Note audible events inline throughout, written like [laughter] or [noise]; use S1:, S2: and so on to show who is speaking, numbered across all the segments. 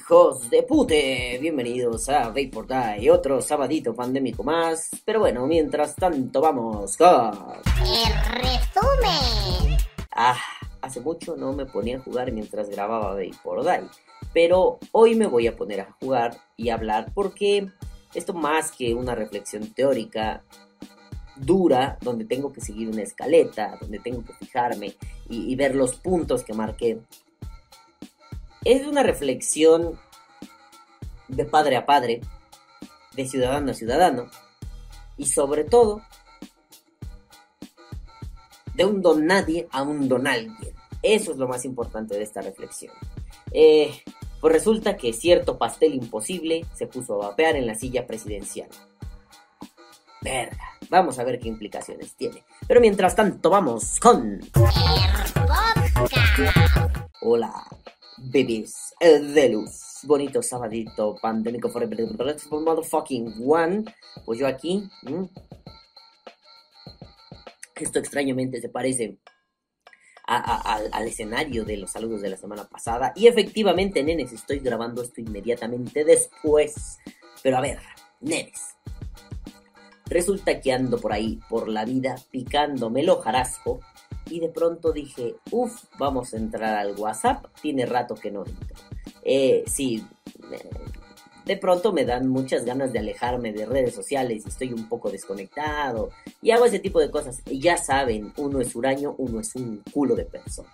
S1: Hijos de pute, bienvenidos a Vapor Die, otro sabadito pandémico más. Pero bueno, mientras tanto vamos con...
S2: El resumen.
S1: Ah, hace mucho no me ponía a jugar mientras grababa Vapor Die. Pero hoy me voy a poner a jugar y hablar porque esto más que una reflexión teórica dura, donde tengo que seguir una escaleta, donde tengo que fijarme y, y ver los puntos que marqué es una reflexión de padre a padre, de ciudadano a ciudadano, y sobre todo de un don nadie a un don alguien. Eso es lo más importante de esta reflexión. Eh, pues resulta que cierto pastel imposible se puso a vapear en la silla presidencial. Verga, vamos a ver qué implicaciones tiene. Pero mientras tanto, vamos con. Hola, bebés de luz. Bonito sabadito pandémico forever motherfucking one. Pues yo aquí. Esto extrañamente se parece al escenario de los saludos de la semana pasada. Y efectivamente, nenes, estoy grabando esto inmediatamente después. Pero a ver, nenes. Resulta que ando por ahí, por la vida, picándome el hojarasco y de pronto dije, uff, vamos a entrar al WhatsApp, tiene rato que no entro. Eh, sí, de pronto me dan muchas ganas de alejarme de redes sociales y estoy un poco desconectado y hago ese tipo de cosas. Ya saben, uno es huraño, uno es un culo de persona.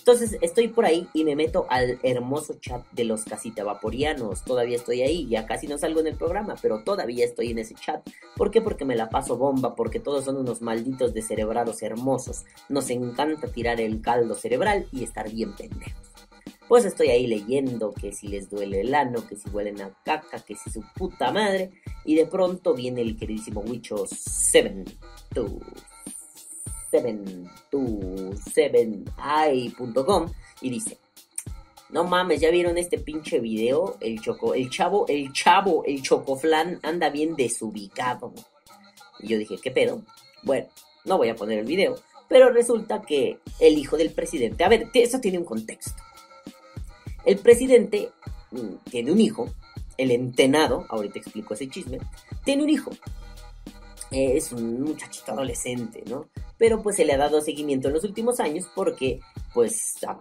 S1: Entonces estoy por ahí y me meto al hermoso chat de los casita vaporianos. Todavía estoy ahí, ya casi no salgo en el programa, pero todavía estoy en ese chat. ¿Por qué? Porque me la paso bomba, porque todos son unos malditos descerebrados hermosos. Nos encanta tirar el caldo cerebral y estar bien pendejos. Pues estoy ahí leyendo que si les duele el ano, que si huelen a caca, que si su puta madre. Y de pronto viene el queridísimo Wicho 7 727i.com y dice, no mames, ¿ya vieron este pinche video? El choco, el chavo, el chavo, el chocoflan anda bien desubicado. Y yo dije, ¿qué pedo? Bueno, no voy a poner el video, pero resulta que el hijo del presidente, a ver, eso tiene un contexto. El presidente mm, tiene un hijo, el entenado, ahorita explico ese chisme, tiene un hijo. es un muchachito adolescente, ¿no? Pero pues se le ha dado seguimiento en los últimos años porque pues ah,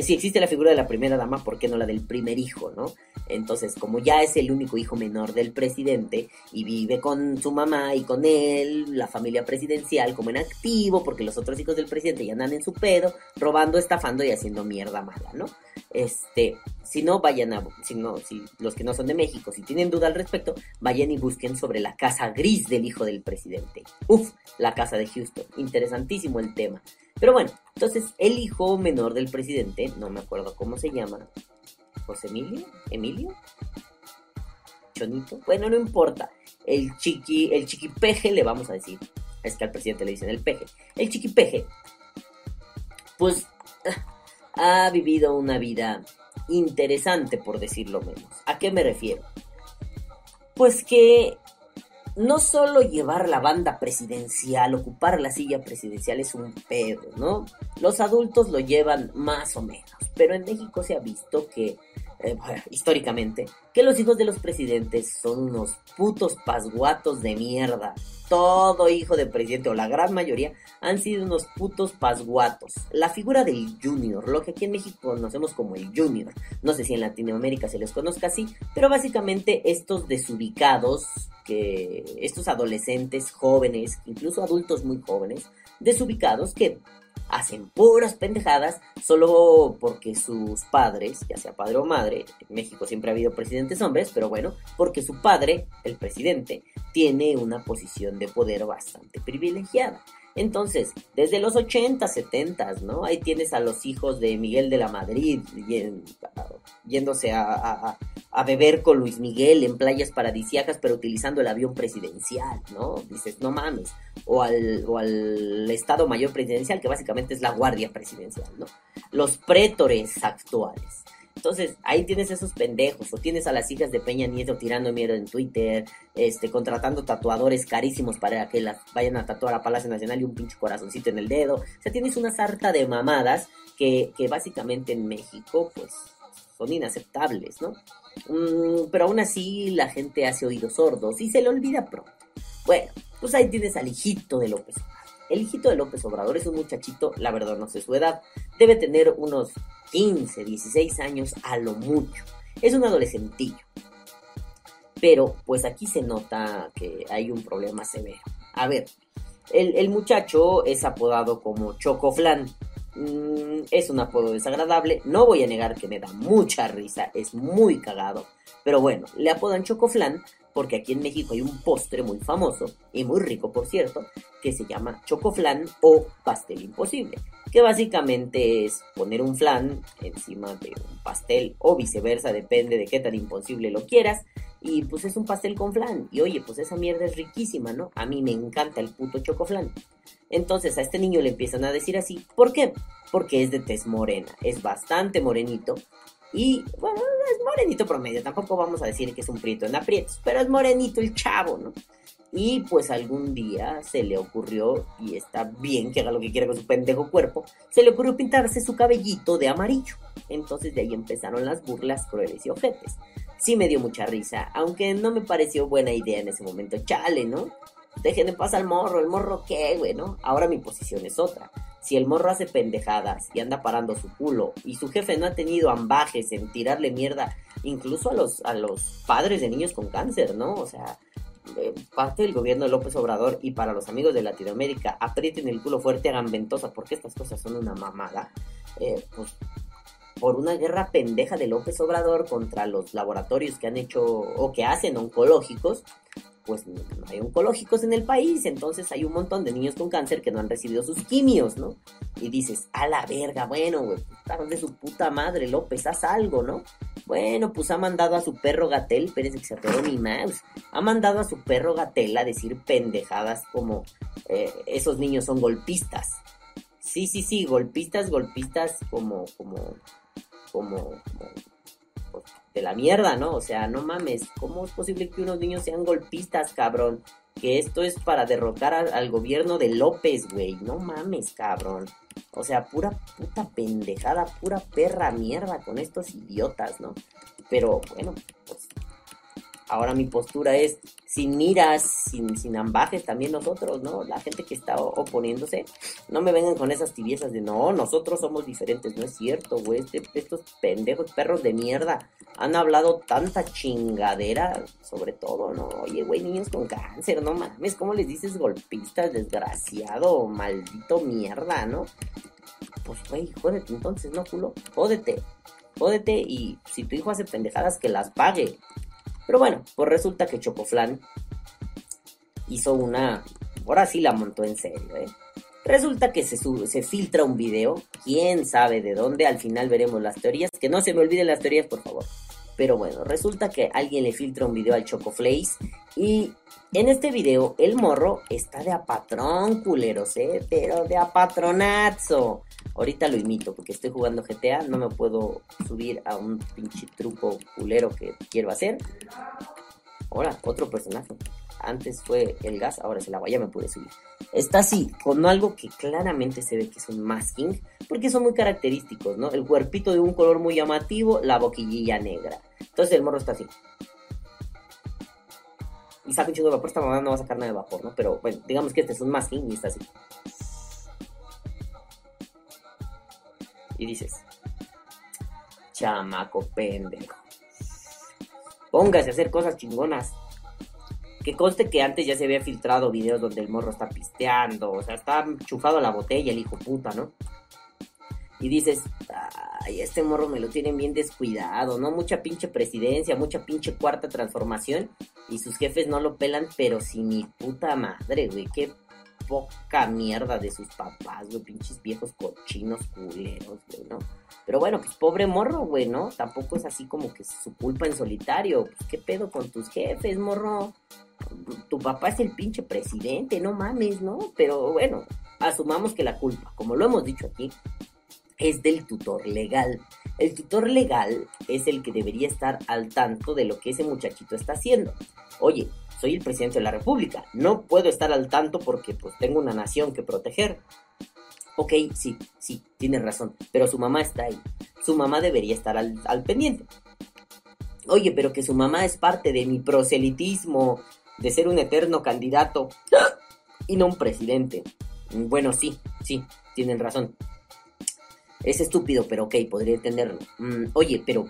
S1: si existe la figura de la primera dama, ¿por qué no la del primer hijo, no? Entonces, como ya es el único hijo menor del presidente y vive con su mamá y con él, la familia presidencial como en activo, porque los otros hijos del presidente ya andan en su pedo, robando, estafando y haciendo mierda mala, ¿no? Este, si no, vayan a, si no, si los que no son de México, si tienen duda al respecto, vayan y busquen sobre la casa gris del hijo del presidente. Uf, la casa de Houston. Interesantísimo el tema. Pero bueno, entonces el hijo menor del presidente, no me acuerdo cómo se llama, José Emilio, Emilio, Chonito, bueno, no importa, el chiqui, el chiquipeje le vamos a decir, es que al presidente le dicen el peje, el chiquipeje, pues ha vivido una vida interesante, por decirlo menos. ¿A qué me refiero? Pues que no solo llevar la banda presidencial, ocupar la silla presidencial es un pedo, ¿no? Los adultos lo llevan más o menos, pero en México se ha visto que, eh, [laughs] históricamente, que los hijos de los presidentes son unos putos pasguatos de mierda. Todo hijo de presidente, o la gran mayoría, han sido unos putos pasguatos. La figura del junior, lo que aquí en México conocemos como el junior, no sé si en Latinoamérica se les conozca así, pero básicamente estos desubicados, que estos adolescentes jóvenes, incluso adultos muy jóvenes, desubicados que hacen puras pendejadas solo porque sus padres, ya sea padre o madre, en México siempre ha habido presidentes hombres, pero bueno, porque su padre, el presidente, tiene una posición de poder bastante privilegiada. Entonces, desde los 80, 70, ¿no? Ahí tienes a los hijos de Miguel de la Madrid yéndose a, beber con Luis Miguel en playas paradisíacas, pero utilizando el avión presidencial, ¿no? Dices, no mames. O al, o al Estado Mayor Presidencial, que básicamente es la Guardia Presidencial, ¿no? Los prétores actuales. Entonces, ahí tienes esos pendejos, o tienes a las hijas de Peña Nieto tirando miedo en Twitter, este, contratando tatuadores carísimos para que las vayan a tatuar a Palacio Nacional y un pinche corazoncito en el dedo. O sea, tienes una sarta de mamadas que, básicamente en México, pues, son inaceptables, ¿no? Mm, pero aún así la gente hace oídos sordos y se le olvida pronto. Bueno, pues ahí tienes al hijito de López. El hijito de López Obrador es un muchachito, la verdad no sé su edad, debe tener unos 15, 16 años a lo mucho. Es un adolescentillo. Pero pues aquí se nota que hay un problema severo. A ver, el, muchacho es apodado como Chocoflan. Mm, es un apodo desagradable, no voy a negar que me da mucha risa, es muy cagado. Pero bueno, le apodan Chocoflan porque aquí en México hay un postre muy famoso y muy rico, por cierto, que se llama chocoflan o pastel imposible, que básicamente es poner un flan encima de un pastel o viceversa, depende de qué tan imposible lo quieras. Y pues es un pastel con flan. Y oye, pues esa mierda es riquísima, ¿no? A mí me encanta el puto chocoflan. Entonces a este niño le empiezan a decir así. ¿Por qué? Porque es de tez morena. Es bastante morenito. Y bueno, es morenito promedio, tampoco vamos a decir que es un prieto en aprietos, pero es morenito el chavo, ¿no? Y pues algún día se le ocurrió, y está bien que haga lo que quiera con su pendejo cuerpo, se le ocurrió pintarse su cabellito de amarillo. Entonces de ahí empezaron las burlas crueles y ojetes. Sí me dio mucha risa, aunque no me pareció buena idea en ese momento. Chale, ¿no? Dejen de pasar al morro, el morro qué, güey, ¿no? Ahora mi posición es otra. Si el morro hace pendejadas y anda parando su culo y su jefe no ha tenido ambajes en tirarle mierda incluso a los, a los padres de niños con cáncer, ¿no? O sea, eh, parte del gobierno de López Obrador y para los amigos de Latinoamérica, aprieten el culo fuerte, hagan ventosa, porque estas cosas son una mamada. Eh, pues por una guerra pendeja de López Obrador contra los laboratorios que han hecho o que hacen oncológicos, pues no hay oncológicos en el país, entonces hay un montón de niños con cáncer que no han recibido sus quimios, ¿no? Y dices, a la verga, bueno, güey, de su puta madre, López, haz algo, ¿no? Bueno, pues ha mandado a su perro Gatel, Pérez que se mi mouse, ha mandado a su perro Gatel a decir pendejadas como eh, esos niños son golpistas. Sí, sí, sí, golpistas, golpistas como, como, como de la mierda, ¿no? O sea, no mames, ¿cómo es posible que unos niños sean golpistas, cabrón? Que esto es para derrocar al gobierno de López, güey. No mames, cabrón. O sea, pura puta pendejada, pura perra mierda con estos idiotas, ¿no? Pero bueno, pues ahora mi postura es sin miras, sin, sin ambajes también nosotros, ¿no? La gente que está oponiéndose, no me vengan con esas tibiezas de no, nosotros somos diferentes, no es cierto, güey, este, estos pendejos perros de mierda han hablado tanta chingadera sobre todo, ¿no? Oye, güey, niños con cáncer, no mames, ¿cómo les dices golpistas, desgraciado, maldito mierda, ¿no? Pues, güey, jódete entonces, ¿no, culo? Jódete, jódete y si tu hijo hace pendejadas, que las pague. Pero bueno, pues resulta que Chocoflan hizo una... Ahora sí la montó en serio, ¿eh? Resulta que se, se filtra un video, quién sabe de dónde, al final veremos las teorías, que no se me olviden las teorías, por favor. Pero bueno, resulta que alguien le filtra un video al Chocoflace y en este video el morro está de apatrón, culeros, ¿eh? Pero de apatronazo. Ahorita lo imito porque estoy jugando GTA, no me puedo subir a un pinche truco culero que quiero hacer. Ahora, otro personaje. Antes fue el gas, ahora es el agua, ya me pude subir. Está así, con algo que claramente se ve que es un masking, porque son muy característicos, ¿no? El cuerpito de un color muy llamativo, la boquillilla negra. Entonces el morro está así. Y saca un chingo de vapor, esta mamá no va a sacar nada de vapor, ¿no? Pero bueno, digamos que este es un masking y está así. Y dices, chamaco pendejo. Póngase a hacer cosas chingonas. Que conste que antes ya se había filtrado videos donde el morro está pisteando, o sea, está chufado a la botella el hijo puta, ¿no? Y dices, ay, este morro me lo tienen bien descuidado, ¿no? Mucha pinche presidencia, mucha pinche cuarta transformación, y sus jefes no lo pelan, pero si mi puta madre, güey, qué poca mierda de sus papás, güey, pinches viejos cochinos culeros, güey, ¿no? Pero bueno, pues pobre morro, güey, ¿no? Tampoco es así como que su culpa en solitario. Pues, ¿Qué pedo con tus jefes, morro? tu papá es el pinche presidente, no mames, ¿no? Pero bueno, asumamos que la culpa, como lo hemos dicho aquí, es del tutor legal. El tutor legal es el que debería estar al tanto de lo que ese muchachito está haciendo. Oye, soy el presidente de la República, no puedo estar al tanto porque pues tengo una nación que proteger. Ok, sí, sí, tiene razón, pero su mamá está ahí. Su mamá debería estar al, al pendiente. Oye, pero que su mamá es parte de mi proselitismo de ser un eterno candidato y no un presidente. Bueno, sí, sí, tienen razón. Es estúpido, pero ok, podría entenderlo. Mm, oye, pero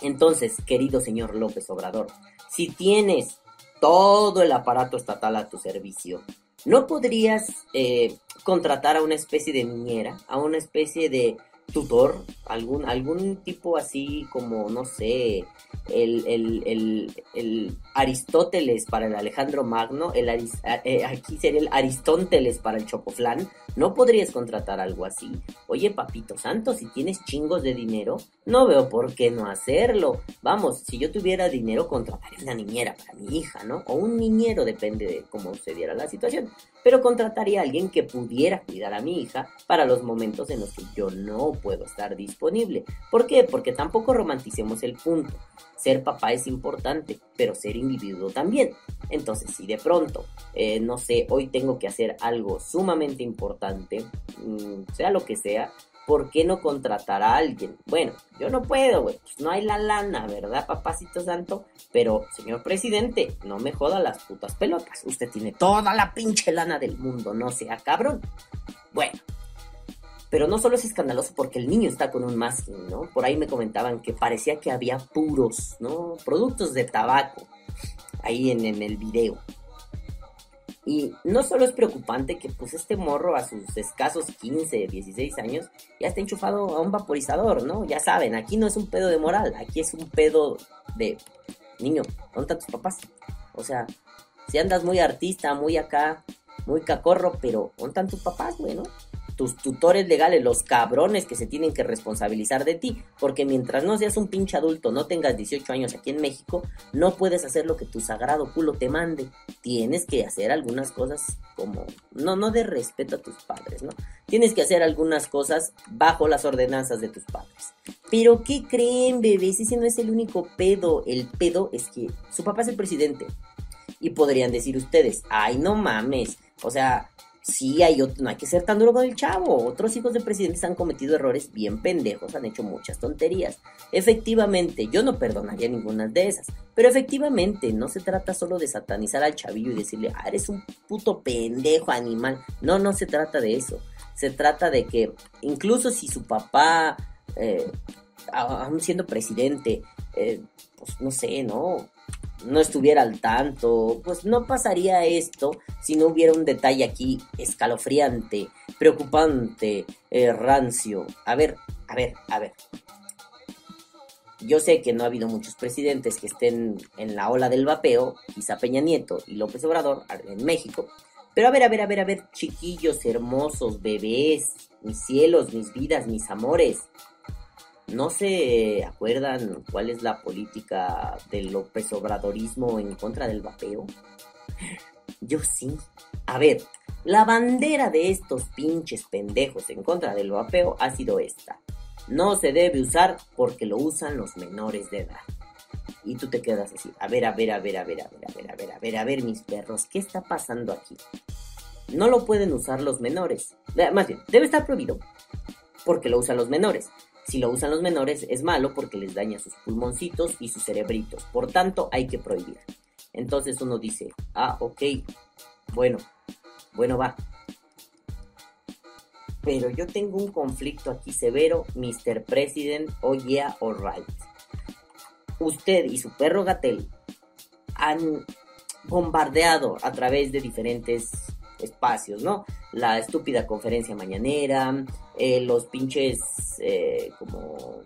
S1: entonces, querido señor López Obrador, si tienes todo el aparato estatal a tu servicio, ¿no podrías eh, contratar a una especie de niñera, a una especie de tutor, algún, algún tipo así como, no sé, el, el, el, el Aristóteles para el Alejandro Magno, el eh, aquí sería el Aristóteles para el Chocoflán, ¿no podrías contratar algo así? Oye, papito santo, si tienes chingos de dinero, no veo por qué no hacerlo. Vamos, si yo tuviera dinero, contrataría una niñera para mi hija, ¿no? O un niñero, depende de cómo se diera la situación. Pero contrataría a alguien que pudiera cuidar a mi hija para los momentos en los que yo no puedo estar disponible. ¿Por qué? Porque tampoco romanticemos el punto. Ser papá es importante, pero ser individuo también. Entonces, si de pronto, eh, no sé, hoy tengo que hacer algo sumamente importante, mm, sea lo que sea, ¿por qué no contratar a alguien? Bueno, yo no puedo, güey, pues no hay la lana, ¿verdad, papacito santo? Pero, señor presidente, no me joda las putas pelotas. Usted tiene toda la pinche lana del mundo, no sea cabrón. Bueno, pero no solo es escandaloso porque el niño está con un masking, ¿no? Por ahí me comentaban que parecía que había puros, ¿no? Productos de tabaco ahí en, el video. Y no solo es preocupante que pues este morro a sus escasos 15, 16 años ya está enchufado a un vaporizador, ¿no? Ya saben, aquí no es un pedo de moral, aquí es un pedo de niño, ¿dónde están tus papás? O sea, si andas muy artista, muy acá, muy cacorro, pero ¿dónde están tus papás, güey, no? Tus tutores legales, los cabrones que se tienen que responsabilizar de ti, porque mientras no seas un pinche adulto, no tengas 18 años aquí en México, no puedes hacer lo que tu sagrado culo te mande. Tienes que hacer algunas cosas como, no, no de respeto a tus padres, ¿no? Tienes que hacer algunas cosas bajo las ordenanzas de tus padres. Pero ¿qué creen, bebés? Ese no es el único pedo. El pedo es que su papá es el presidente. Y podrían decir ustedes, ay, no mames. O sea, sí hay no hay que ser tan duro con el chavo. Otros hijos de presidentes han cometido errores bien pendejos, han hecho muchas tonterías. Efectivamente, yo no perdonaría ninguna de esas. Pero efectivamente, no se trata solo de satanizar al chavillo y decirle, ah, eres un puto pendejo animal. No, no se trata de eso. Se trata de que incluso si su papá, eh, aún siendo presidente, eh, pues no sé, ¿no? No estuviera al tanto, pues no pasaría esto si no hubiera un detalle aquí escalofriante, preocupante, eh, rancio. A ver, a ver, a ver. Yo sé que no ha habido muchos presidentes que estén en la ola del vapeo, quizá Peña Nieto y López Obrador en México. Pero a ver, a ver, a ver, a ver, chiquillos hermosos, bebés, mis cielos, mis vidas, mis amores. ¿No se acuerdan cuál es la política del López Obradorismo en contra del vapeo? Yo sí. A ver, la bandera de estos pinches pendejos en contra del vapeo ha sido esta. No se debe usar porque lo usan los menores de edad. Y tú te quedas así, a ver, a ver, a ver, a ver, a ver, a ver, a ver, a ver, a ver, mis perros, ¿qué está pasando aquí? No lo pueden usar los menores. Más bien, debe estar prohibido porque lo usan los menores. Si lo usan los menores es malo porque les daña sus pulmoncitos y sus cerebritos. Por tanto, hay que prohibir. Entonces uno dice, ah, ok, bueno, bueno va. Pero yo tengo un conflicto aquí severo, Mr. President, oh yeah, alright. Usted y su perro Gatel han bombardeado a través de diferentes espacios, ¿no? La estúpida conferencia mañanera, eh, los pinches eh, como,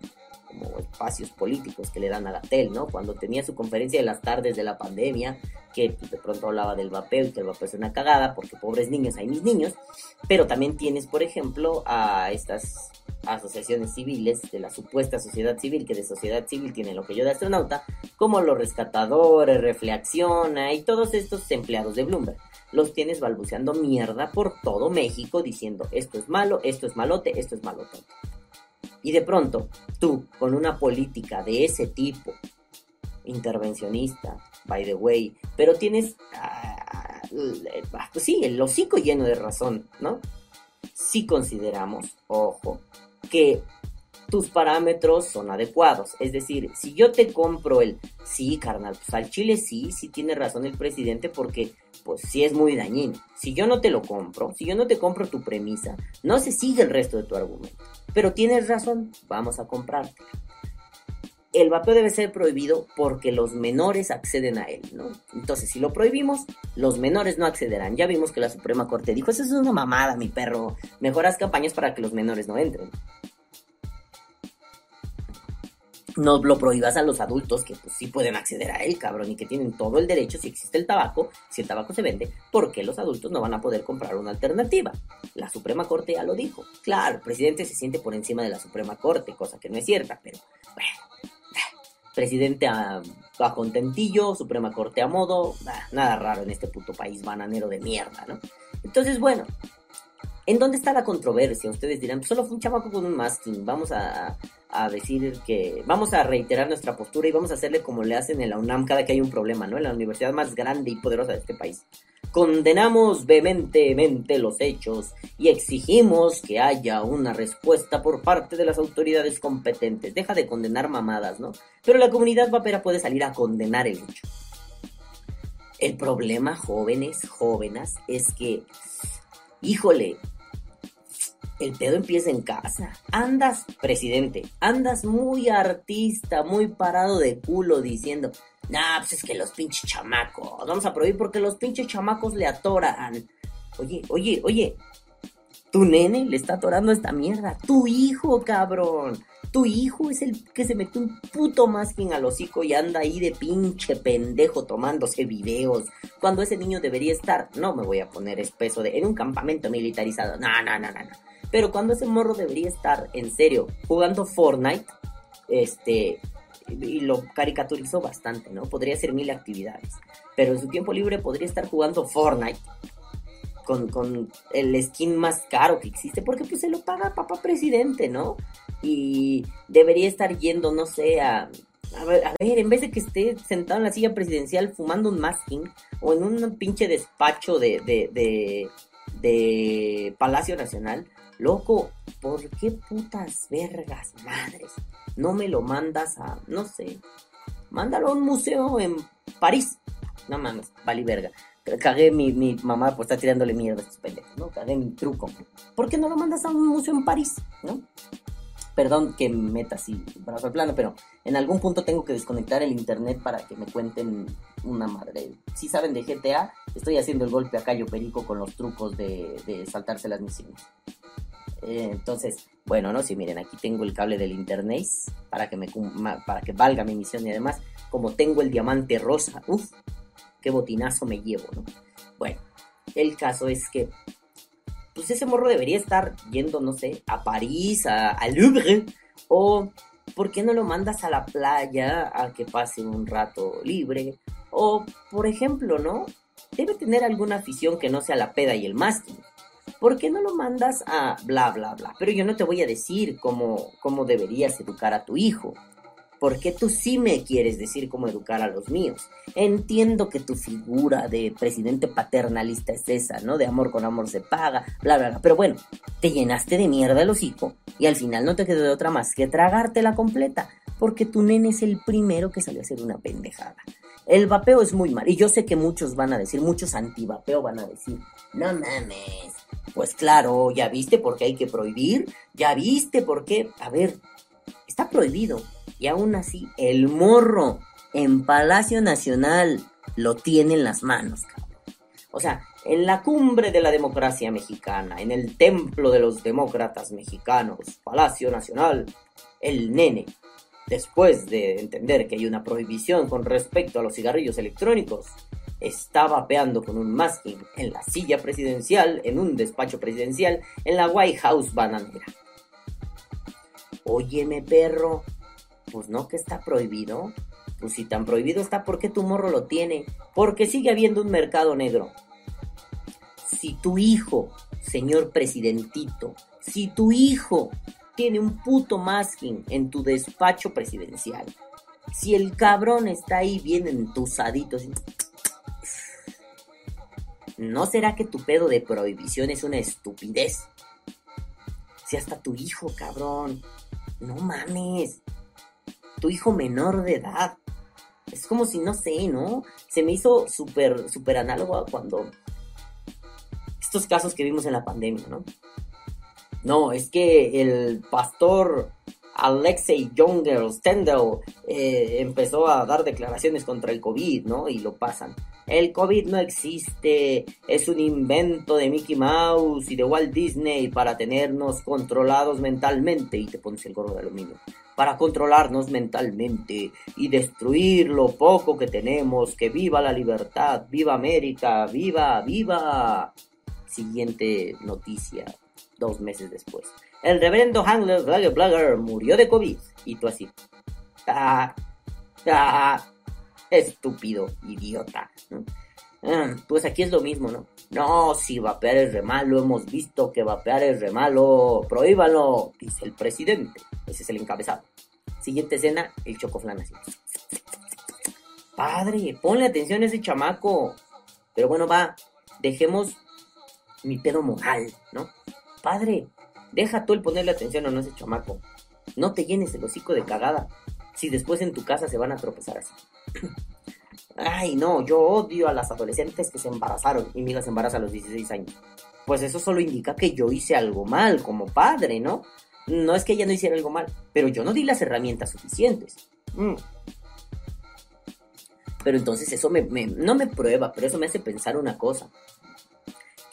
S1: como espacios políticos que le dan a la TEL, ¿no? Cuando tenía su conferencia de las tardes de la pandemia, que de pronto hablaba del vapeo y que el vapeo es una cagada, porque pobres niños, hay mis niños, pero también tienes, por ejemplo, a estas asociaciones civiles de la supuesta sociedad civil, que de sociedad civil tiene lo que yo de astronauta, como los rescatadores, Reflexiona y todos estos empleados de Bloomberg los tienes balbuceando mierda por todo México diciendo esto es malo, esto es malote, esto es malote. Y de pronto, tú, con una política de ese tipo, intervencionista, by the way, pero tienes, pues sí, el hocico lleno de razón, ¿no? si consideramos, ojo, que tus parámetros son adecuados. Es decir, si yo te compro el, sí, carnal, pues al chile sí, sí tiene razón el presidente porque pues sí es muy dañino. Si yo no te lo compro, si yo no te compro tu premisa, no se sigue el resto de tu argumento. Pero tienes razón, vamos a comprarte. El vapeo debe ser prohibido porque los menores acceden a él, ¿no? Entonces, si lo prohibimos, los menores no accederán. Ya vimos que la Suprema Corte dijo, eso es una mamada, mi perro. Mejoras campañas para que los menores no entren no lo prohíbas a los adultos que pues sí pueden acceder a él, cabrón, y que tienen todo el derecho si existe el tabaco, si el tabaco se vende, porque los adultos no van a poder comprar una alternativa. La Suprema Corte ya lo dijo. Claro, el presidente se siente por encima de la Suprema Corte, cosa que no es cierta, pero bueno. Presidente a, contentillo, Suprema Corte a modo, nada raro en este puto país bananero de mierda, ¿no? Entonces, bueno, ¿En dónde está la controversia? Ustedes dirán, pues solo fue un chamaco con un masking. Vamos a, decir que. Vamos a reiterar nuestra postura y vamos a hacerle como le hacen en la UNAM cada que hay un problema, ¿no? En la universidad más grande y poderosa de este país. Condenamos vehementemente los hechos y exigimos que haya una respuesta por parte de las autoridades competentes. Deja de condenar mamadas, ¿no? Pero la comunidad vapera puede salir a condenar el hecho. El problema, jóvenes, jóvenes, es que, híjole, el pedo empieza en casa. Andas, presidente, andas muy artista, muy parado de culo diciendo, nah, pues es que los pinches chamacos, vamos a prohibir porque los pinches chamacos le atoran. Oye, oye, oye, tu nene le está atorando esta mierda. Tu hijo, cabrón. Tu hijo es el que se metió un puto masking al hocico y anda ahí de pinche pendejo tomándose videos. Cuando ese niño debería estar, no me voy a poner espeso de, en un campamento militarizado. No, no, no, no, no. Pero cuando ese morro debería estar, en serio, jugando Fortnite, este, y lo caricaturizó bastante, ¿no? Podría hacer mil actividades. Pero en su tiempo libre podría estar jugando Fortnite con, con, el skin más caro que existe, porque pues se lo paga papá presidente, ¿no? Y debería estar yendo, no sé, a, a ver, a ver, en vez de que esté sentado en la silla presidencial fumando un masking o en un pinche despacho de, de, de, de Palacio Nacional, Loco, ¿por qué putas vergas, madres? No me lo mandas a, no sé, mándalo a un museo en París. No mames, vale verga. Cagué mi, mi mamá por estar tirándole mierda a estos pendejos, ¿no? Cagué mi truco. ¿Por qué no lo mandas a un museo en París, no? Perdón que me meta así brazo al plano, pero en algún punto tengo que desconectar el internet para que me cuenten una madre. Si saben de GTA, estoy haciendo el golpe a Cayo Perico con los trucos de, de saltarse las misiones. Eh, entonces, bueno, no, si miren, aquí tengo el cable del internet para que me para que valga mi misión y además, como tengo el diamante rosa, uff, qué botinazo me llevo, ¿no? Bueno, el caso es que pues ese morro debería estar yendo, no sé, a París, a, a Louvre, o ¿por qué no lo mandas a la playa a que pase un rato libre? O, por ejemplo, ¿no? Debe tener alguna afición que no sea la peda y el mástil. ¿Por qué no lo mandas a bla, bla, bla? Pero yo no te voy a decir cómo, cómo deberías educar a tu hijo. Porque tú sí me quieres decir cómo educar a los míos. Entiendo que tu figura de presidente paternalista es esa, ¿no? De amor con amor se paga, bla, bla, bla. Pero bueno, te llenaste de mierda el hocico y al final no te quedó de otra más que tragártela completa. Porque tu nene es el primero que salió a hacer una pendejada. El vapeo es muy mal. Y yo sé que muchos van a decir, muchos antivapeo van a decir, no mames, pues claro, ya viste por qué hay que prohibir, ya viste por qué, a ver, está prohibido. Y aún así, el morro en Palacio Nacional lo tiene en las manos, cabrón. O sea, en la cumbre de la democracia mexicana, en el templo de los demócratas mexicanos, Palacio Nacional, el nene, después de entender que hay una prohibición con respecto a los cigarrillos electrónicos, estaba vapeando con un masking en la silla presidencial, en un despacho presidencial, en la White House bananera. Óyeme, perro, pues no que está prohibido. Pues si tan prohibido está, ¿por qué tu morro lo tiene? Porque sigue habiendo un mercado negro. Si tu hijo, señor presidentito, si tu hijo tiene un puto masking en tu despacho presidencial, si el cabrón está ahí bien entusadito, ¿No será que tu pedo de prohibición es una estupidez? Si hasta tu hijo, cabrón. No mames. Tu hijo menor de edad. Es como si, no sé, ¿no? Se me hizo súper, súper análogo a cuando... Estos casos que vimos en la pandemia, ¿no? No, es que el pastor Alexei Younger Stendel eh, empezó a dar declaraciones contra el COVID, ¿no? Y lo pasan. El COVID no existe, es un invento de Mickey Mouse y de Walt Disney para tenernos controlados mentalmente. Y te pones el gorro de aluminio. Para controlarnos mentalmente y destruir lo poco que tenemos. Que viva la libertad, viva América, viva, viva. Siguiente noticia, dos meses después el reverendo Handler Blagger Blagger murió de COVID. Y tú así. Ah, ah, estúpido, idiota. Ah, pues aquí es lo mismo, ¿no? No, si vapear es re malo, hemos visto que vapear es re malo, prohíbanlo, dice el presidente. Ese es el encabezado. Siguiente escena, el chocoflan así. Padre, ponle atención a ese chamaco. Pero bueno, va, dejemos mi pedo moral, ¿no? Padre, Deja tú el ponerle atención a no ese chamaco. No te llenes el hocico de cagada. Si después en tu casa se van a tropezar así. [clears throat] Ay, no, yo odio a las adolescentes que se embarazaron y mi hija se embaraza a los 16 años. Pues eso solo indica que yo hice algo mal como padre, ¿no? No es que ella no hiciera algo mal, pero yo no di las herramientas suficientes. Mm. Pero entonces eso me, no me prueba, pero eso me hace pensar una cosa.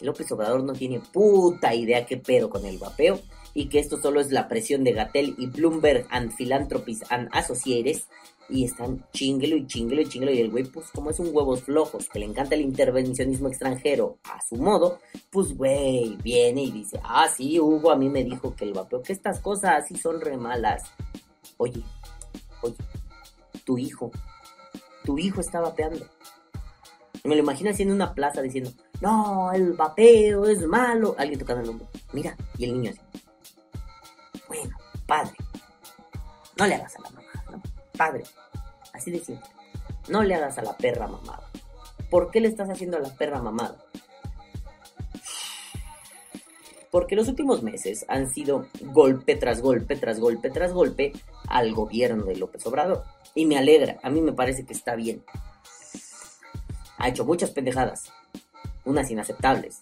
S1: López Obrador no tiene puta idea qué pedo con el vapeo y que esto solo es la presión de Gatel y Bloomberg and Philanthropies and Associates y están chinguelo y chinguelo y chinguelo y el güey pues como es un huevos flojos que le encanta el intervencionismo extranjero a su modo, pues güey viene y dice, ah sí, Hugo a mí me dijo que el vapeo, que estas cosas así son re malas. Oye, oye, tu hijo, tu hijo está vapeando. Me lo imagino en una plaza diciendo, no, el vapeo es malo. Alguien tocando el hombro. Mira, y el niño así. Padre, no le hagas a la mamá, ¿no? Padre, así de simple. No le hagas a la perra mamada. ¿Por qué le estás haciendo a la perra mamada? Porque los últimos meses han sido golpe tras golpe, tras golpe, tras golpe al gobierno de López Obrador. Y me alegra, a mí me parece que está bien. Ha hecho muchas pendejadas, unas inaceptables.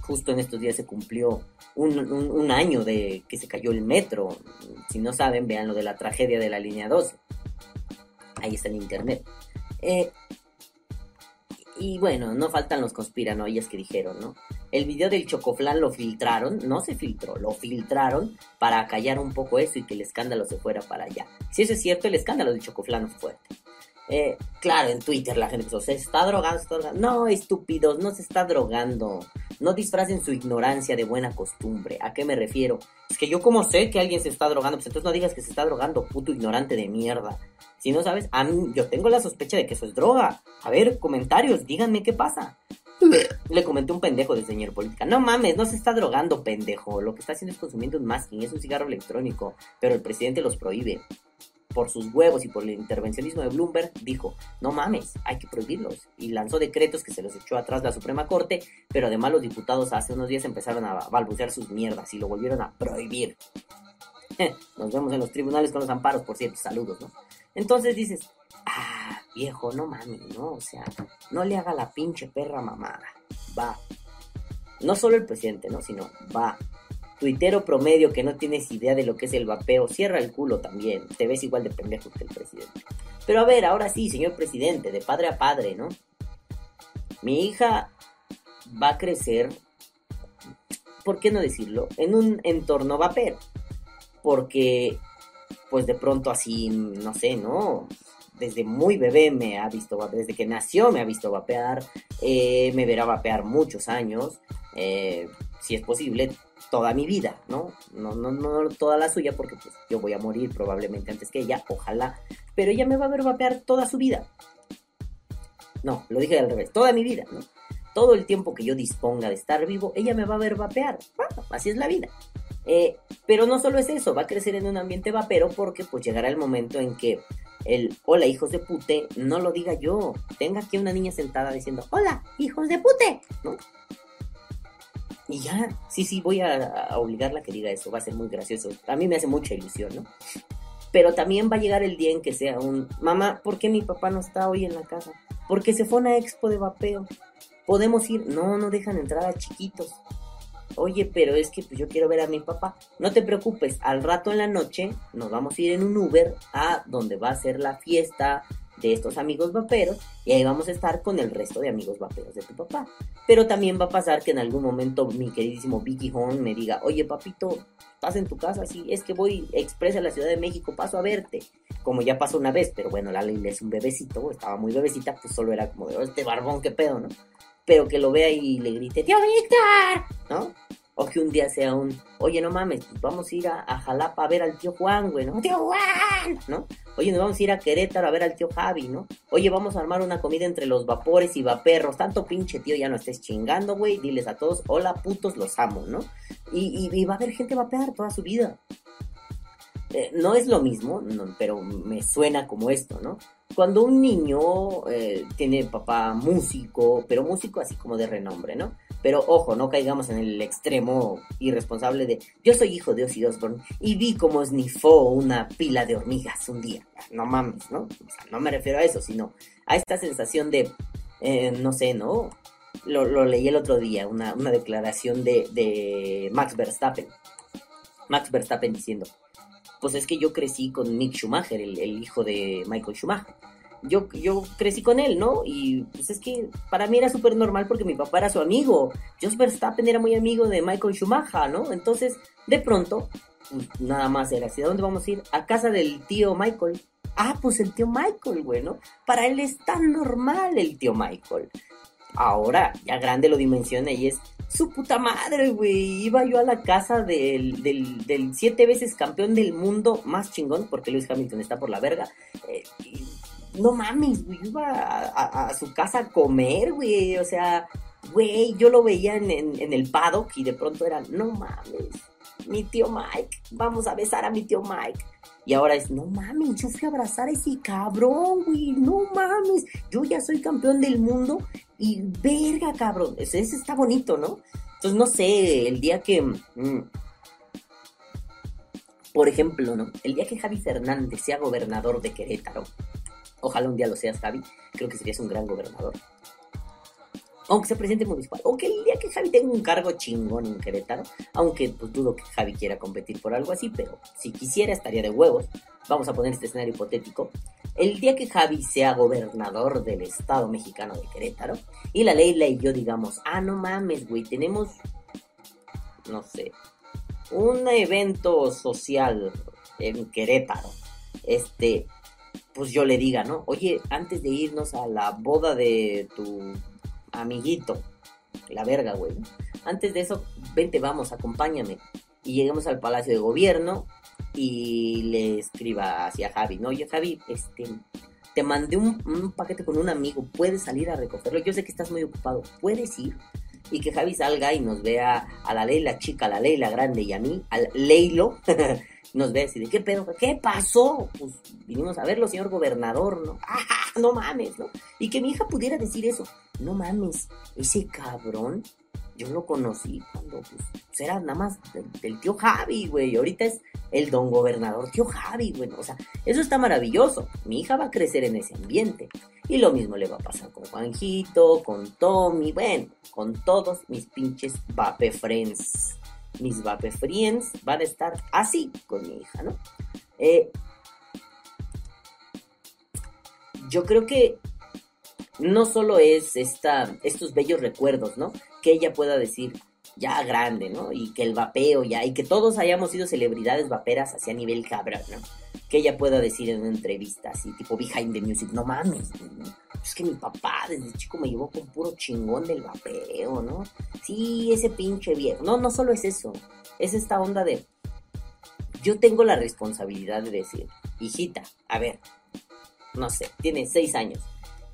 S1: Justo en estos días se cumplió un, año de que se cayó el metro. Si no saben, vean lo de la tragedia de la línea 12. Ahí está en internet. Eh, y bueno, no faltan los conspiranoias que dijeron, ¿no? El video del Chocoflan lo filtraron, no se filtró, lo filtraron para callar un poco eso y que el escándalo se fuera para allá. Si eso es cierto, el escándalo del Chocoflan fue fuerte. Eh, claro, en Twitter la gente se está drogando, se está drogando. No, estúpidos, no se está drogando. No disfracen su ignorancia de buena costumbre. ¿A qué me refiero? Es que yo como sé que alguien se está drogando, pues entonces no digas que se está drogando, puto ignorante de mierda. Si no sabes, a mí, yo tengo la sospecha de que eso es droga. A ver, comentarios, díganme qué pasa. [laughs] Le comenté un pendejo de señor política. No mames, no se está drogando, pendejo. Lo que está haciendo es consumiendo un masking, es un cigarro electrónico. Pero el presidente los prohíbe por sus huevos y por el intervencionismo de Bloomberg, dijo, no mames, hay que prohibirlos. Y lanzó decretos que se los echó atrás la Suprema Corte, pero además los diputados hace unos días empezaron a balbucear sus mierdas y lo volvieron a prohibir. [laughs] Nos vemos en los tribunales con los amparos, por cierto, saludos, ¿no? Entonces dices, ah, viejo, no mames, ¿no? O sea, no le haga la pinche perra mamada. Va. No solo el presidente, ¿no? Sino va tuitero promedio que no tienes idea de lo que es el vapeo, cierra el culo también, te ves igual de pendejo que el presidente. Pero a ver, ahora sí, señor presidente, de padre a padre, ¿no? Mi hija va a crecer, ¿por qué no decirlo? En un entorno vapero. Porque, pues de pronto así, no sé, ¿no? Desde muy bebé me ha visto vapear, desde que nació me ha visto vapear, eh, me verá vapear muchos años, eh, si es posible, toda mi vida, ¿no? No, no, no toda la suya, porque pues yo voy a morir probablemente antes que ella, ojalá, pero ella me va a ver vapear toda su vida. No, lo dije al revés, toda mi vida, ¿no? Todo el tiempo que yo disponga de estar vivo, ella me va a ver vapear. Bueno, así es la vida. Eh, pero no solo es eso, va a crecer en un ambiente vapero porque pues llegará el momento en que el hola hijos de pute no lo diga yo, tenga aquí una niña sentada diciendo hola hijos de pute, ¿no? Y ya, sí, sí, voy a, obligarla a que diga eso, va a ser muy gracioso. A mí me hace mucha ilusión, ¿no? Pero también va a llegar el día en que sea un, mamá, ¿por qué mi papá no está hoy en la casa? Porque se fue a una expo de vapeo. ¿Podemos ir? No, no dejan entrar a chiquitos. Oye, pero es que pues, yo quiero ver a mi papá. No te preocupes, al rato en la noche nos vamos a ir en un Uber a donde va a ser la fiesta de estos amigos vaperos y ahí vamos a estar con el resto de amigos vaperos de tu papá. Pero también va a pasar que en algún momento mi queridísimo Vicky Horn me diga, oye papito, ¿estás en tu casa? Sí, es que voy expresa a la Ciudad de México, paso a verte. Como ya pasó una vez, pero bueno, la ley es un bebecito, estaba muy bebecita, pues solo era como de, este barbón, qué pedo, ¿no? Pero que lo vea y le grite, tío Víctor, ¿no? O que un día sea un, oye, no mames, pues vamos a ir a, Jalapa a ver al tío Juan, güey, ¿no? ¡Tío Juan! ¿No? Oye, nos vamos a ir a Querétaro a ver al tío Javi, ¿no? Oye, vamos a armar una comida entre los vapores y vaperros. Tanto pinche tío, ya no estés chingando, güey. Diles a todos, hola putos, los amo, ¿no? Y, va a haber gente vapear toda su vida. Eh, no es lo mismo, pero me suena como esto, ¿no? Cuando un niño eh, tiene papá músico, pero músico así como de renombre, ¿no? Pero ojo, no caigamos en el extremo irresponsable de yo soy hijo de Ozzy Osbourne y vi cómo esnifó una pila de hormigas un día. No mames, ¿no? O sea, no me refiero a eso, sino a esta sensación de, eh, no sé, ¿no? Lo, lo, leí el otro día, una, una declaración de, de Max Verstappen. Max Verstappen diciendo, pues es que yo crecí con Mick Schumacher, el hijo de Michael Schumacher yo, yo crecí con él, ¿no? Y pues es que para mí era súper normal porque mi papá era su amigo. Jos Verstappen era muy amigo de Michael Schumacher, ¿no? Entonces, de pronto, pues, nada más era así, ¿a dónde vamos a ir? A casa del tío Michael. Ah, pues el tío Michael, güey, ¿no? Para él es tan normal el tío Michael. Ahora, ya grande lo dimensiona y es su puta madre, güey. Iba yo a la casa del, del, del, siete veces campeón del mundo más chingón, porque Lewis Hamilton está por la verga. Eh, no mames, güey, iba a, su casa a comer, güey, o sea, güey, yo lo veía en, el paddock y de pronto era, no mames, mi tío Mike, vamos a besar a mi tío Mike. Y ahora es, no mames, yo fui a abrazar a ese cabrón, güey, no mames, yo ya soy campeón del mundo y verga, cabrón, ese, está bonito, ¿no? Entonces, no sé, el día que... Mmm, por ejemplo, ¿no? El día que Javi Fernández sea gobernador de Querétaro, Ojalá un día lo seas, Javi. Creo que serías un gran gobernador. Aunque sea presidente municipal. O que el día que Javi tenga un cargo chingón en Querétaro. Aunque pues dudo que Javi quiera competir por algo así. Pero si quisiera estaría de huevos. Vamos a poner este escenario hipotético. El día que Javi sea gobernador del Estado mexicano de Querétaro. Y la Leila y yo digamos, ah, no mames, güey, tenemos, no sé, un evento social en Querétaro. Este, pues yo le diga, ¿no? Oye, antes de irnos a la boda de tu amiguito, la verga, güey. Antes de eso, vente, vamos, acompáñame. Y lleguemos al Palacio de Gobierno y le escriba hacia Javi, ¿no? Oye, Javi, este, te mandé un, un, paquete con un amigo, puedes salir a recogerlo. Yo sé que estás muy ocupado, puedes ir. Y que Javi salga y nos vea a la Leila chica, a la Leila grande y a mí, al Leilo. Nos ve así de, ¿qué pedo? ¿Qué pasó? Pues vinimos a verlo, señor gobernador, ¿no? [laughs] ¡Ah, no mames, ¿no? Y que mi hija pudiera decir eso, no mames, ese cabrón, yo lo conocí cuando, pues, era nada más del, tío Javi, güey, ahorita es el don gobernador, tío Javi, güey, o sea, eso está maravilloso, mi hija va a crecer en ese ambiente. Y lo mismo le va a pasar con Juanjito, con Tommy, bueno, con todos mis pinches vape friends mis vape friends van a estar así con mi hija, ¿no? Eh, yo creo que no solo es esta, estos bellos recuerdos, ¿no? Que ella pueda decir ya grande, ¿no? Y que el vapeo ya, y que todos hayamos sido celebridades vaperas hacia nivel cabrón, ¿no? Que ella pueda decir en una entrevista así, tipo behind the music, no mames, ¿no? Es que mi papá desde chico me llevó con puro chingón del vapeo, ¿no? Sí, ese pinche viejo. No, no solo es eso, es esta onda de, yo tengo la responsabilidad de decir, hijita, a ver, no sé, tiene seis años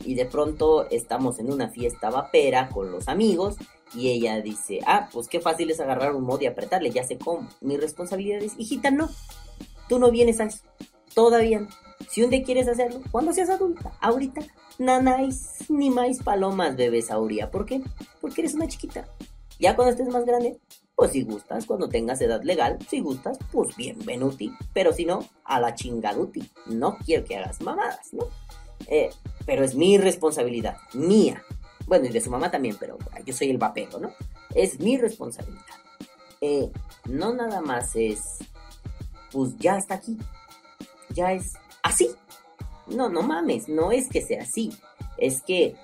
S1: y de pronto estamos en una fiesta vapera con los amigos y ella dice, ah, pues qué fácil es agarrar un mod y apretarle, ya sé cómo. Mi responsabilidad es, hijita, no, tú no vienes a eso, todavía no. Si un día quieres hacerlo, cuando seas adulta, ahorita, nanáis ni más palomas, bebés Auría. ¿Por qué? Porque eres una chiquita. Ya cuando estés más grande, pues si gustas, cuando tengas edad legal, si gustas, pues bienvenuti. Pero si no, a la chingaduti. No quiero que hagas mamadas, ¿no? Eh, pero es mi responsabilidad, mía. Bueno, y de su mamá también, pero yo soy el vapero, ¿no? Es mi responsabilidad. Eh, no nada más es, pues ya está aquí. Ya es así. No, no mames, no es que sea así. Es que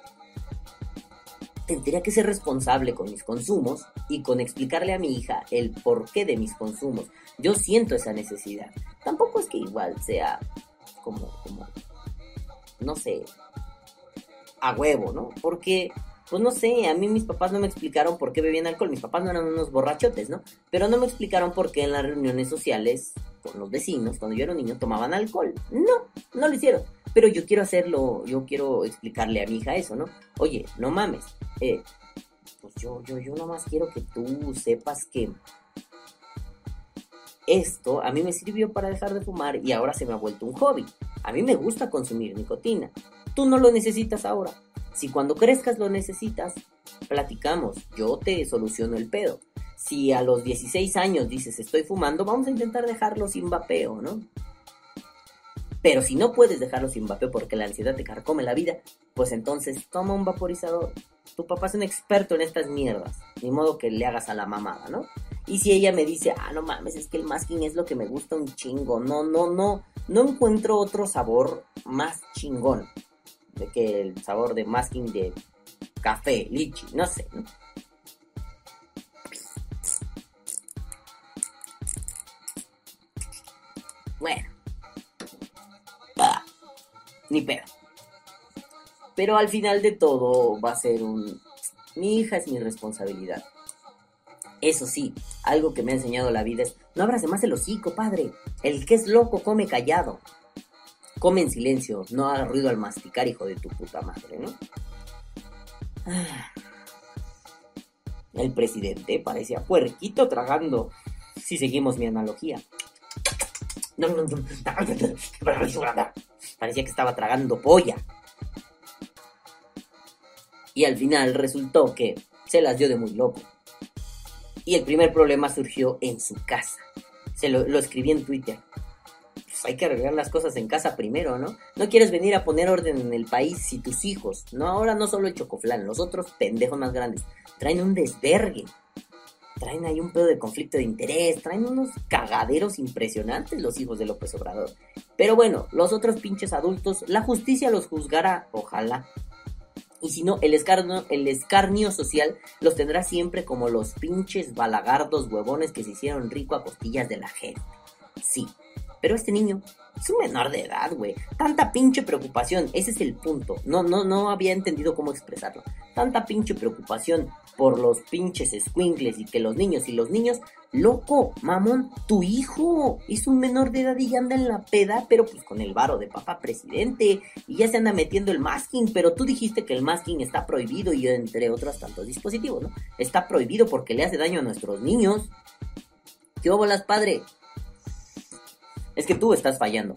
S1: tendría que ser responsable con mis consumos y con explicarle a mi hija el porqué de mis consumos. Yo siento esa necesidad. Tampoco es que igual sea como, como, no sé, a huevo, ¿no? Porque, pues no sé, a mí mis papás no me explicaron por qué bebían alcohol. Mis papás no eran unos borrachotes, ¿no? Pero no me explicaron por qué en las reuniones sociales con los vecinos, cuando yo era niño, tomaban alcohol. No, no lo hicieron. Pero yo quiero hacerlo, yo quiero explicarle a mi hija eso, ¿no? Oye, no mames. Eh, pues yo, yo, yo nomás quiero que tú sepas que esto a mí me sirvió para dejar de fumar y ahora se me ha vuelto un hobby. A mí me gusta consumir nicotina. Tú no lo necesitas ahora. Si cuando crezcas lo necesitas, platicamos. Yo te soluciono el pedo. Si a los 16 años dices estoy fumando, vamos a intentar dejarlo sin vapeo, ¿no? Pero si no puedes dejarlo sin vapeo porque la ansiedad te carcome la vida, pues entonces toma un vaporizador. Tu papá es un experto en estas mierdas. Ni modo que le hagas a la mamada, ¿no? Y si ella me dice, ah, no mames, es que el masking es lo que me gusta un chingo. No, no, no. No encuentro otro sabor más chingón de que el sabor de masking de café, lichi, no sé, ¿no? Bueno. Ni pedo. Pero al final de todo va a ser un... Mi hija es mi responsabilidad. Eso sí, algo que me ha enseñado la vida es, no abras más el hocico, padre. El que es loco come callado. Come en silencio, no haga ruido al masticar, hijo de tu puta madre, ¿no? Ah. El presidente parecía puerquito tragando, si seguimos mi analogía. Parecía que estaba tragando polla. Y al final resultó que se las dio de muy loco. Y el primer problema surgió en su casa. Se lo, lo escribí en Twitter. Pues hay que arreglar las cosas en casa primero, ¿no? No quieres venir a poner orden en el país si tus hijos, no ahora no solo el chocoflán, los otros pendejos más grandes, traen un desvergue traen ahí un pedo de conflicto de interés, traen unos cagaderos impresionantes los hijos de López Obrador. Pero bueno, los otros pinches adultos, la justicia los juzgará, ojalá. Y si no, el escarnio, el escarnio social los tendrá siempre como los pinches balagardos huevones que se hicieron rico a costillas de la gente. Sí, pero este niño es un menor de edad, güey. Tanta pinche preocupación, ese es el punto. No, no, no había entendido cómo expresarlo. Tanta pinche preocupación por los pinches squinkles y que los niños y los niños, loco, mamón, tu hijo es un menor de edad y ya anda en la peda, pero pues con el varo de papá presidente y ya se anda metiendo el masking, pero tú dijiste que el masking está prohibido y entre otros tantos dispositivos, ¿no? Está prohibido porque le hace daño a nuestros niños. ¿Qué bolas, padre? Es que tú estás fallando.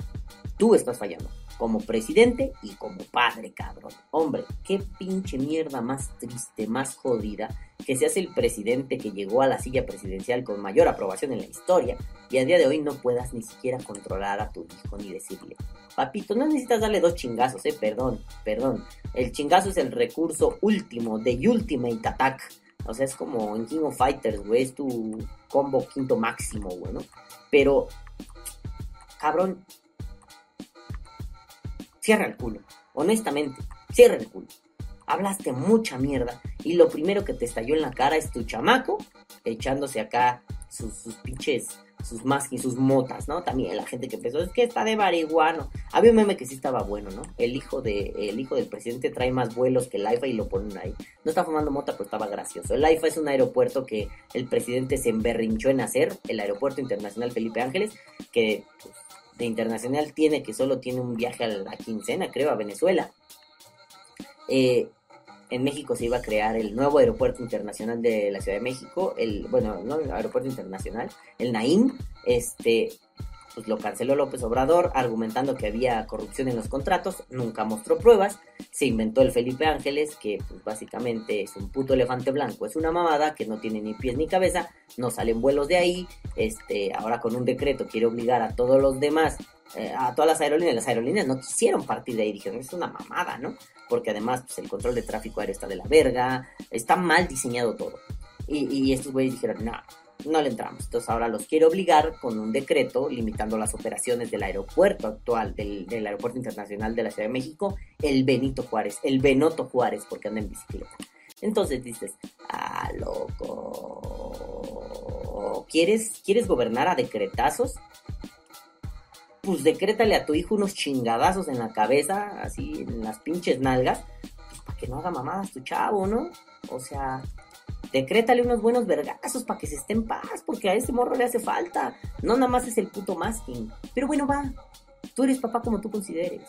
S1: Tú estás fallando. Como presidente y como padre, cabrón. Hombre, qué pinche mierda más triste, más jodida, que seas el presidente que llegó a la silla presidencial con mayor aprobación en la historia y a día de hoy no puedas ni siquiera controlar a tu hijo ni decirle, papito, no necesitas darle dos chingazos, eh, perdón, perdón. El chingazo es el recurso último de Ultimate Attack. O sea, es como en King of Fighters, güey, es tu combo quinto máximo, güey, ¿no? Pero cabrón, cierra el culo. Honestamente, cierra el culo. Hablaste mucha mierda y lo primero que te estalló en la cara es tu chamaco echándose acá sus, sus pinches, sus y sus motas, ¿no? También la gente que empezó, es que está de marihuano. Había un meme que sí estaba bueno, ¿no? El hijo, de, el hijo del presidente trae más vuelos que el AIFA y lo ponen ahí. No está fumando mota, pero estaba gracioso. El AIFA es un aeropuerto que el presidente se emberrinchó en hacer, el Aeropuerto Internacional Felipe Ángeles, que pues, internacional tiene, que solo tiene un viaje a la quincena, creo, a Venezuela. Eh, en México se iba a crear el nuevo aeropuerto internacional de la Ciudad de México, el, bueno, no el aeropuerto internacional, el Naim, este, pues lo canceló López Obrador argumentando que había corrupción en los contratos, nunca mostró pruebas, se inventó el Felipe Ángeles, que pues básicamente es un puto elefante blanco, es una mamada que no tiene ni pies ni cabeza, no salen vuelos de ahí, este, ahora con un decreto quiere obligar a todos los demás, eh, a todas las aerolíneas, las aerolíneas no quisieron partir de ahí, dijeron, es una mamada, ¿no? Porque además pues, el control de tráfico aéreo está de la verga, está mal diseñado todo. Y, y estos güeyes dijeron, no, no le entramos. Entonces ahora los quiere obligar con un decreto limitando las operaciones del aeropuerto actual, del, Aeropuerto Internacional de la Ciudad de México, el Benito Juárez, el Benoto Juárez, porque anda en bicicleta. Entonces dices, ah, loco, ¿quieres, ¿quieres gobernar a decretazos? Pues decrétale a tu hijo unos chingadazos en la cabeza, así en las pinches nalgas, pues para que no haga mamadas tu chavo, ¿no? O sea, decrétale unos buenos vergazos para que se esté en paz, porque a ese morro le hace falta. No nada más es el puto masking. Pero bueno, va. Tú eres papá como tú consideres.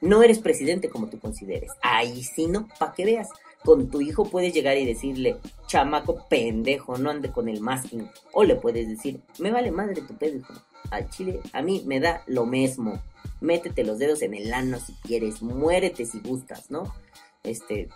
S1: No eres presidente como tú consideres. Ahí sí no, para que veas. Con tu hijo puedes llegar y decirle, chamaco pendejo, no ande con el masking. O le puedes decir, me vale madre tu pedo, hijo. Al chile, a mí me da lo mismo. Métete los dedos en el ano si quieres, muérete si gustas, ¿no? Este,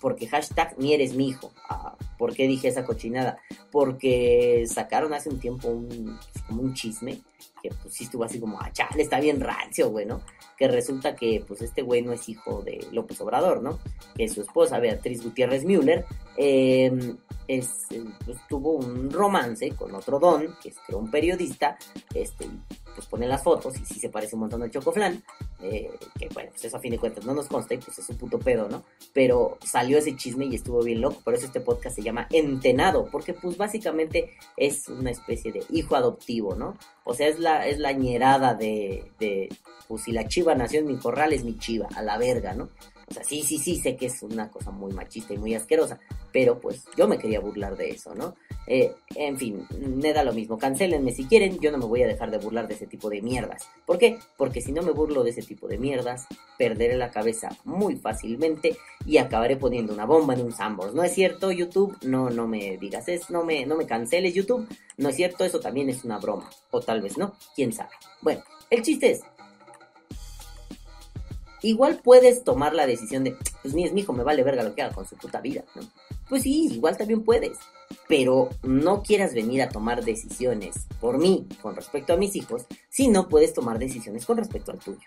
S1: porque hashtag ni eres mi hijo. Ah, ¿Por qué dije esa cochinada? Porque sacaron hace un tiempo un, como un chisme que pues sí estuvo así como, ah, chale, está bien rancio, güey, ¿no? Que resulta que pues este güey no es hijo de López Obrador, ¿no? Que su esposa, Beatriz Gutiérrez Müller, eh, es, pues, tuvo un romance con otro don, que es un periodista, este, pues pone las fotos y sí se parece un montón al Chocoflan, eh, que bueno, pues eso a fin de cuentas no nos consta y pues es un puto pedo, ¿no? Pero salió ese chisme y estuvo bien loco, por eso este podcast se llama Entenado, porque pues básicamente es una especie de hijo adoptivo, ¿no? O sea, es la, es la ñerada de, de, pues si la chiva nació en mi corral es mi chiva, a la verga, ¿no? O sea, sí, sí, sí, sé que es una cosa muy machista y muy asquerosa, pero pues yo me quería burlar de eso, ¿no? Eh, en fin, me da lo mismo, cancelenme si quieren, yo no me voy a dejar de burlar de ese tipo de mierdas. ¿Por qué? Porque si no me burlo de ese tipo de mierdas, perderé la cabeza muy fácilmente y acabaré poniendo una bomba en un Sambors. ¿No es cierto, YouTube? No, no me digas eso, no me, no me canceles, YouTube. No es cierto, eso también es una broma. O tal vez no, quién sabe. Bueno, el chiste es, igual puedes tomar la decisión de, pues ni es mi hijo, me vale verga lo que haga con su puta vida, ¿no? Pues sí, igual también puedes, pero no quieras venir a tomar decisiones por mí con respecto a mis hijos si no puedes tomar decisiones con respecto al tuyo.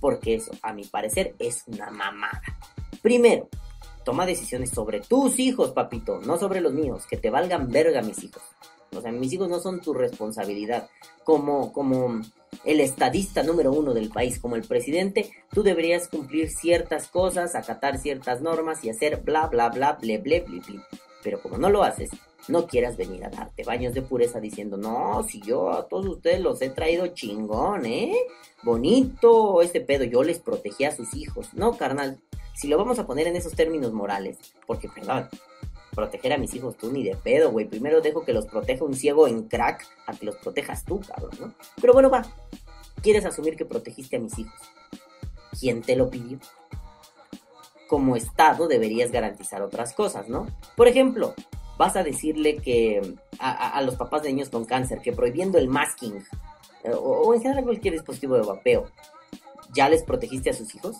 S1: Porque eso, a mi parecer, es una mamada. Primero, toma decisiones sobre tus hijos, papito, no sobre los míos, que te valgan verga mis hijos. O sea, mis hijos no son tu responsabilidad. Como, como el estadista número uno del país, como el presidente, tú deberías cumplir ciertas cosas, acatar ciertas normas y hacer bla, bla, bla, ble, ble, ble, ble. Pero como no lo haces, no quieras venir a darte baños de pureza diciendo, no, si yo a todos ustedes los he traído chingón, ¿eh? Bonito este pedo, yo les protegí a sus hijos. No, carnal, si lo vamos a poner en esos términos morales, porque, perdón, proteger a mis hijos tú ni de pedo, güey. Primero dejo que los proteja un ciego en crack a que los protejas tú, cabrón, ¿no? Pero bueno, va. ¿Quieres asumir que protegiste a mis hijos? ¿Quién te lo pidió? Como Estado deberías garantizar otras cosas, ¿no? Por ejemplo, vas a decirle que a, a los papás de niños con cáncer que prohibiendo el masking eh, o, o en general cualquier dispositivo de vapeo, ¿ya les protegiste a sus hijos?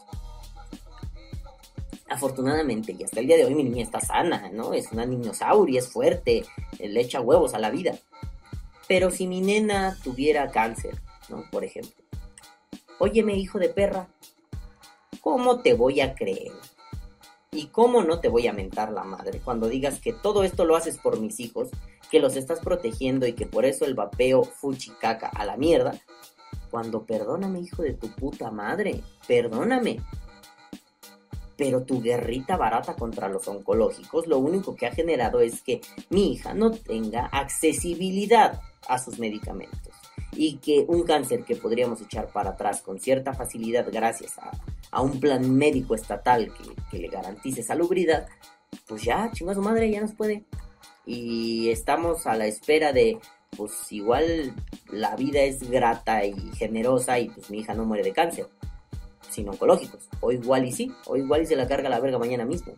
S1: Afortunadamente, y hasta el día de hoy mi niña está sana, ¿no? Es una niñosauria, es fuerte, le echa huevos a la vida. Pero si mi nena tuviera cáncer, ¿no? Por ejemplo. Óyeme, hijo de perra, ¿cómo te voy a creer? ¿Y cómo no te voy a mentar la madre cuando digas que todo esto lo haces por mis hijos, que los estás protegiendo y que por eso el vapeo fuchicaca a la mierda? Cuando perdóname, hijo de tu puta madre, perdóname, pero tu guerrita barata contra los oncológicos lo único que ha generado es que mi hija no tenga accesibilidad a sus medicamentos y que un cáncer que podríamos echar para atrás con cierta facilidad gracias a, un plan médico estatal que, que, le garantice salubridad, pues ya, chinga su madre, ya nos puede. Y estamos a la espera de, pues igual la vida es grata y generosa y pues mi hija no muere de cáncer sin oncológicos. O igual y sí, o igual y se la carga la verga mañana mismo.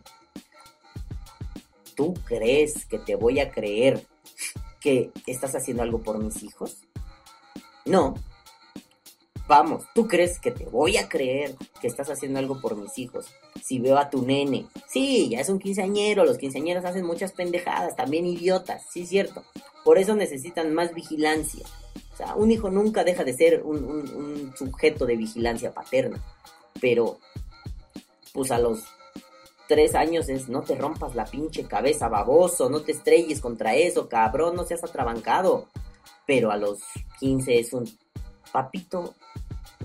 S1: ¿Tú crees que te voy a creer que estás haciendo algo por mis hijos? No. Vamos, ¿tú crees que te voy a creer que estás haciendo algo por mis hijos? Si veo a tu nene. Sí, ya es un quinceañero, los quinceañeros hacen muchas pendejadas, también idiotas, sí es cierto. Por eso necesitan más vigilancia. O sea, un hijo nunca deja de ser un, un- sujeto de vigilancia paterna. Pero, pues a los tres años es no te rompas la pinche cabeza, baboso, no te estrelles contra eso, cabrón, no seas atrabancado. Pero a los 15 es un papito,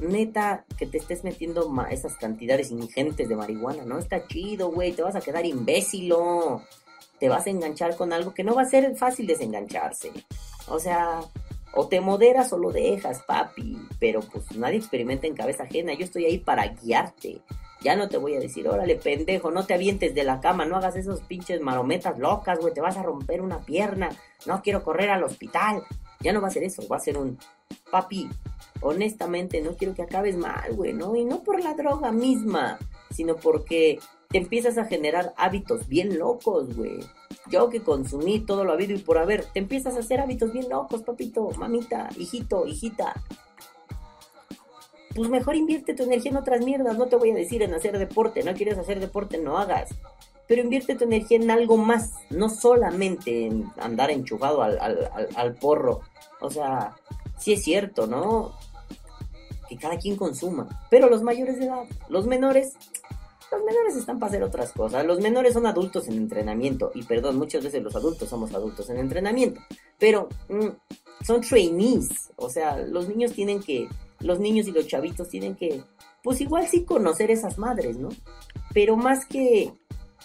S1: neta, que te estés metiendo esas cantidades ingentes de marihuana, no está chido, güey, te vas a quedar imbécilo. Te vas a enganchar con algo que no va a ser fácil desengancharse. O sea, o te moderas o lo dejas, papi. Pero pues nadie experimenta en cabeza ajena. Yo estoy ahí para guiarte. Ya no te voy a decir, órale, pendejo, no te avientes de la cama, no hagas esos pinches marometas locas, güey, te vas a romper una pierna. No quiero correr al hospital. Ya no va a ser eso, va a ser un papi. Honestamente, no quiero que acabes mal, güey, ¿no? Y no por la droga misma, sino porque te empiezas a generar hábitos bien locos, güey. Yo que consumí todo lo habido y por haber, te empiezas a hacer hábitos bien locos, papito, mamita, hijito, hijita. Pues mejor invierte tu energía en otras mierdas. No te voy a decir en hacer deporte. No quieres hacer deporte, no hagas. Pero invierte tu energía en algo más. No solamente en andar enchufado al, al- porro. O sea, sí es cierto, ¿no? Que cada quien consuma. Pero los mayores de edad, los menores, los menores están para hacer otras cosas. Los menores son adultos en entrenamiento. Y perdón, muchas veces los adultos somos adultos en entrenamiento. Pero mm, son trainees. O sea, los niños tienen que, los niños y los chavitos tienen que, pues igual sí conocer esas madres, ¿no? Pero más que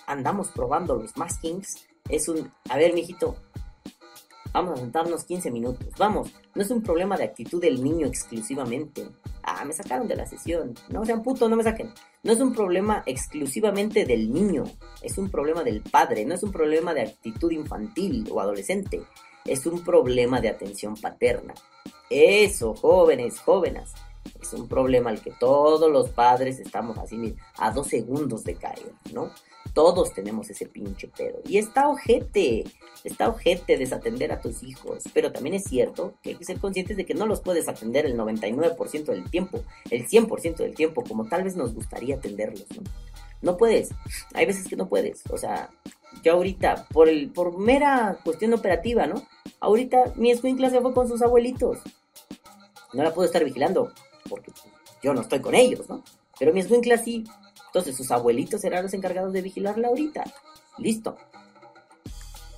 S1: andamos probando los maskings, es un, a ver, mijito, vamos a sentarnos 15 minutos. Vamos, no es un problema de actitud del niño exclusivamente. Ah, me sacaron de la sesión. No sean putos, no me saquen. No es un problema exclusivamente del niño, es un problema del padre, no es un problema de actitud infantil o adolescente, es un problema de atención paterna. Eso, jóvenes, jóvenes, es un problema al que todos los padres estamos así, a dos segundos de caer, ¿no? Todos tenemos ese pinche pedo. Y está ojete, está ojete desatender a tus hijos. Pero también es cierto que hay que ser conscientes de que no los puedes atender el 99% del tiempo, el 100% del tiempo, como tal vez nos gustaría atenderlos, ¿no? No puedes. Hay veces que no puedes. O sea, yo ahorita, por, el, por mera cuestión operativa, ¿no? Ahorita mi escuincla se fue con sus abuelitos. No la puedo estar vigilando, porque yo no estoy con ellos, ¿no? Pero mi escuincla sí. Entonces sus abuelitos serán los encargados de vigilarla ahorita. Listo.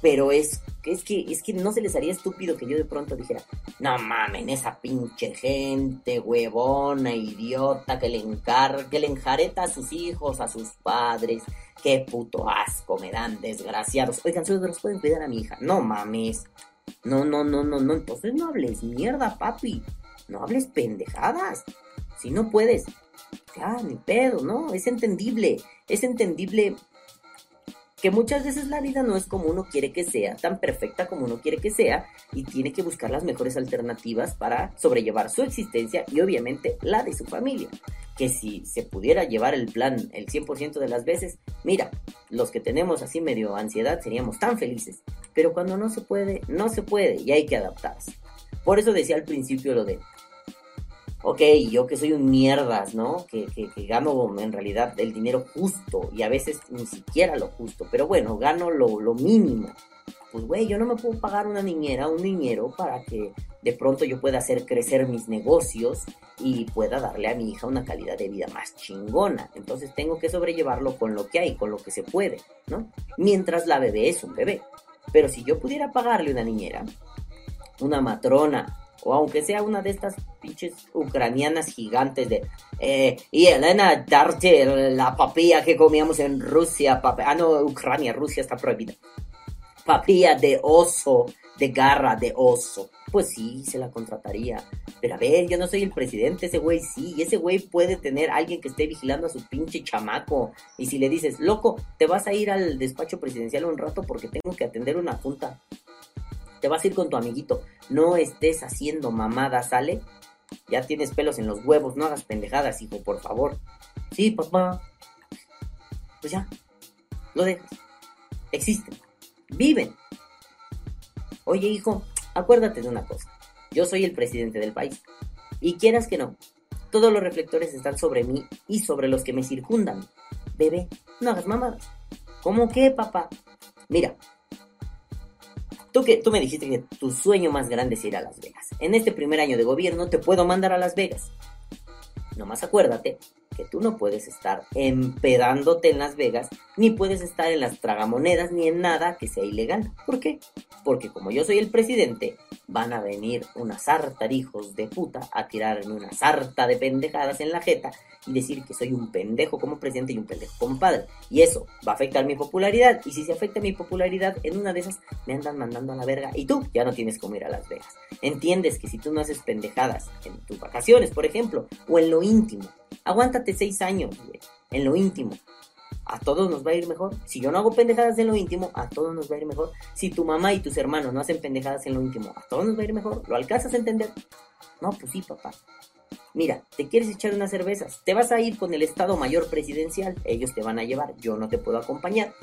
S1: Pero es, es que es que no se les haría estúpido que yo de pronto dijera, no mamen, esa pinche gente huevona, idiota, que le encar que le enjareta a sus hijos, a sus padres, qué puto asco me dan, desgraciados. Oigan, suegros, pueden cuidar a mi hija. No mames. No, no, no, no, no. Entonces no hables mierda, papi. No hables pendejadas. Si no puedes, ya, ni pedo, ¿no? Es entendible. Es entendible que muchas veces la vida no es como uno quiere que sea, tan perfecta como uno quiere que sea, y tiene que buscar las mejores alternativas para sobrellevar su existencia y obviamente la de su familia. Que si se pudiera llevar el plan el 100% de las veces, mira, los que tenemos así medio ansiedad seríamos tan felices, pero cuando no se puede, no se puede y hay que adaptarse. Por eso decía al principio lo de, ok, yo que soy un mierdas, ¿no? Que, que, que gano en realidad el dinero justo y a veces ni siquiera lo justo, pero bueno, gano lo, lo mínimo. Pues güey, yo no me puedo pagar una niñera, un niñero para que de pronto yo pueda hacer crecer mis negocios y pueda darle a mi hija una calidad de vida más chingona. Entonces tengo que sobrellevarlo con lo que hay, con lo que se puede, ¿no? Mientras la bebé es un bebé. Pero si yo pudiera pagarle una niñera, una matrona, o aunque sea una de estas pinches ucranianas gigantes de eh, y Elena darte la papilla que comíamos en Rusia, papi- ah no, Ucrania, Rusia está prohibida. Papilla de oso, de garra de oso. Pues sí, se la contrataría. Pero a ver, yo no soy el presidente, ese güey sí, y ese güey puede tener alguien que esté vigilando a su pinche chamaco. Y si le dices, loco, te vas a ir al despacho presidencial un rato porque tengo que atender una junta. Te vas a ir con tu amiguito. No estés haciendo mamada, ¿sale? Ya tienes pelos en los huevos, no hagas pendejadas, hijo, por favor. Sí, papá. Pues ya, lo dejas. Existen, viven. Oye, hijo, acuérdate de una cosa. Yo soy el presidente del país. Y quieras que no, todos los reflectores están sobre mí y sobre los que me circundan. Bebé, no hagas mamadas. ¿Cómo qué, papá? Mira, tú, que, tú me dijiste que tu sueño más grande es ir a Las Vegas. En este primer año de gobierno te puedo mandar a Las Vegas. Nomás acuérdate que tú no puedes estar empedándote en Las Vegas, ni puedes estar en las tragamonedas, ni en nada que sea ilegal. ¿Por qué? Porque como yo soy el presidente, van a venir unas sarta de hijos de puta a tirarme una sarta de pendejadas en la jeta y decir que soy un pendejo como presidente y un pendejo como padre. Y eso va a afectar mi popularidad. Y si se afecta mi popularidad, en una de esas me andan mandando a la verga. Y tú ya no tienes como ir a Las Vegas. Entiendes que si tú no haces pendejadas en tus vacaciones, por ejemplo, o en lo íntimo, aguántate seis años, güey, en lo íntimo. A todos nos va a ir mejor. Si yo no hago pendejadas en lo íntimo, a todos nos va a ir mejor. Si tu mamá y tus hermanos no hacen pendejadas en lo íntimo, a todos nos va a ir mejor. ¿Lo alcanzas a entender? No, pues sí, papá. Mira, te quieres echar unas cervezas, te vas a ir con el Estado Mayor Presidencial, ellos te van a llevar, yo no te puedo acompañar.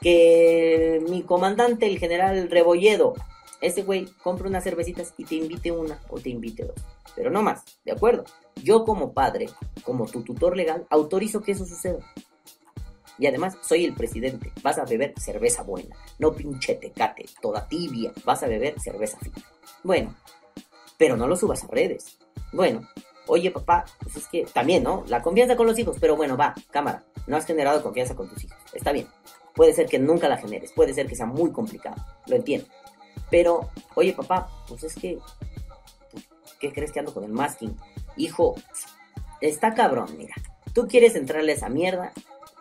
S1: Que mi comandante, el general Rebolledo, ese güey compra unas cervecitas y te invite una o te invite dos. Pero no más, ¿de acuerdo? Yo como padre, como tu tutor legal, autorizo que eso suceda. Y además, soy el presidente. Vas a beber cerveza buena, no pinche tecate, toda tibia. Vas a beber cerveza fina. Bueno, pero no lo subas a redes. Bueno, oye papá, pues es que también, ¿no? La confianza con los hijos, pero bueno, va, cámara. No has generado confianza con tus hijos. Está bien. Puede ser que nunca la generes, puede ser que sea muy complicado, lo entiendo. Pero, oye papá, pues es que, ¿qué crees que ando con el masking? Hijo, está cabrón, mira. Tú quieres entrarle a esa mierda,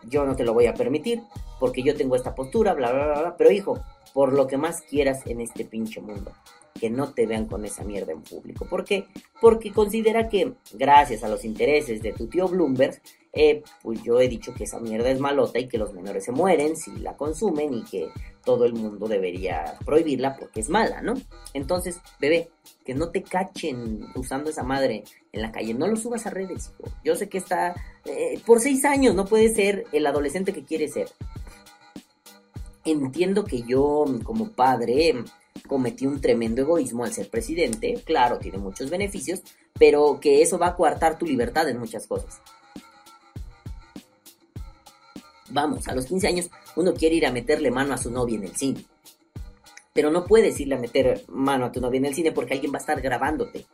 S1: yo no te lo voy a permitir, porque yo tengo esta postura, bla, bla, bla, bla. Pero hijo, por lo que más quieras en este pinche mundo, que no te vean con esa mierda en público. ¿Por qué? Porque considera que, gracias a los intereses de tu tío Bloomberg, eh, pues yo he dicho que esa mierda es malota y que los menores se mueren si la consumen y que todo el mundo debería prohibirla porque es mala, ¿no? Entonces, bebé, que no te cachen usando esa madre en la calle, no lo subas a redes, hijo. Yo sé que está, eh, por seis años no puede ser el adolescente que quiere ser. Entiendo que yo como padre cometí un tremendo egoísmo al ser presidente, claro, tiene muchos beneficios, pero que eso va a coartar tu libertad en muchas cosas. Vamos, a los 15 años uno quiere ir a meterle mano a su novia en el cine. Pero no puedes irle a meter mano a tu novia en el cine porque alguien va a estar grabándote.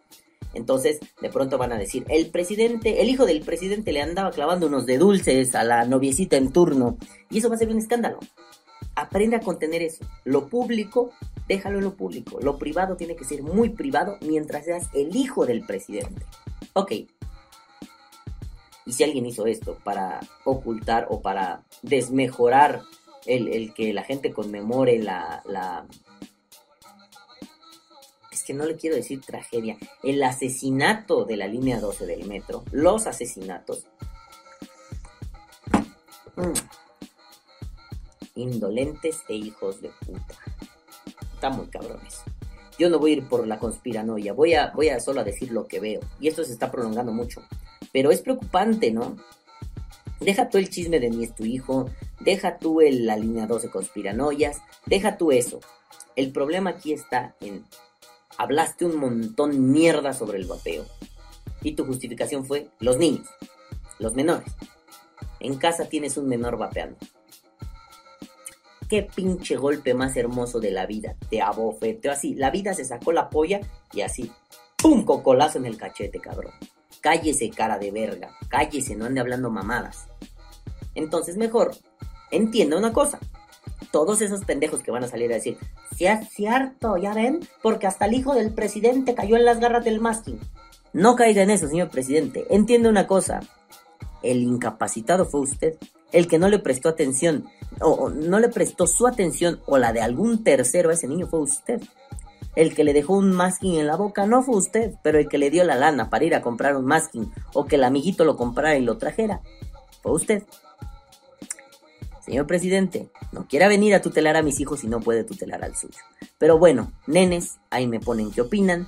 S1: Entonces, de pronto van a decir, el presidente, el hijo del presidente le andaba clavando unos de dulces a la noviecita en turno. Y eso va a ser un escándalo. Aprende a contener eso. Lo público, déjalo en lo público. Lo privado tiene que ser muy privado mientras seas el hijo del presidente. Ok, y si alguien hizo esto para ocultar o para desmejorar el, que la gente conmemore la, la... Es que no le quiero decir tragedia. El asesinato de la línea 12 del metro. Los asesinatos. Mm. Indolentes e hijos de puta. Está muy cabrones. Yo no voy a ir por la conspiranoia, voy a, voy a solo a decir lo que veo. Y esto se está prolongando mucho. Pero es preocupante, ¿no? Deja tú el chisme de mi es tu hijo, deja tú el, la línea 12 conspiranoias, deja tú eso. El problema aquí está en, hablaste un montón mierda sobre el vapeo. Y tu justificación fue los niños, los menores. En casa tienes un menor vapeando. Qué pinche golpe más hermoso de la vida. Te abofeteó así. La vida se sacó la polla y así. ¡Pum! Cocolazo en el cachete, cabrón. Cállese, cara de verga. Cállese, no ande hablando mamadas. Entonces, mejor, entienda una cosa. Todos esos pendejos que van a salir a decir, si es cierto, ya ven, porque hasta el hijo del presidente cayó en las garras del masking. No caiga en eso, señor presidente. Entiende una cosa. El incapacitado fue usted. El que no le prestó atención, o, o no le prestó su atención, o la de algún tercero a ese niño fue usted. El que le dejó un masking en la boca no fue usted, pero el que le dio la lana para ir a comprar un masking o que el amiguito lo comprara y lo trajera fue usted. Señor presidente, no quiera venir a tutelar a mis hijos y no puede tutelar al suyo. Pero bueno, nenes, ahí me ponen qué opinan.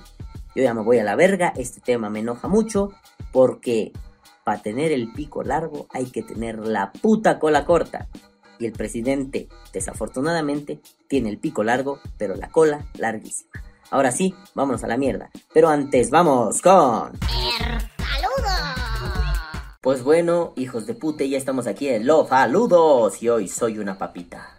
S1: Yo ya me voy a la verga, este tema me enoja mucho porque para tener el pico largo hay que tener la puta cola corta. Y el presidente, desafortunadamente, tiene el pico largo, pero la cola larguísima. Ahora sí, vámonos a la mierda. Pero antes vamos con... Pues bueno, hijos de puta, ya estamos aquí en Los Saludos y hoy soy una papita.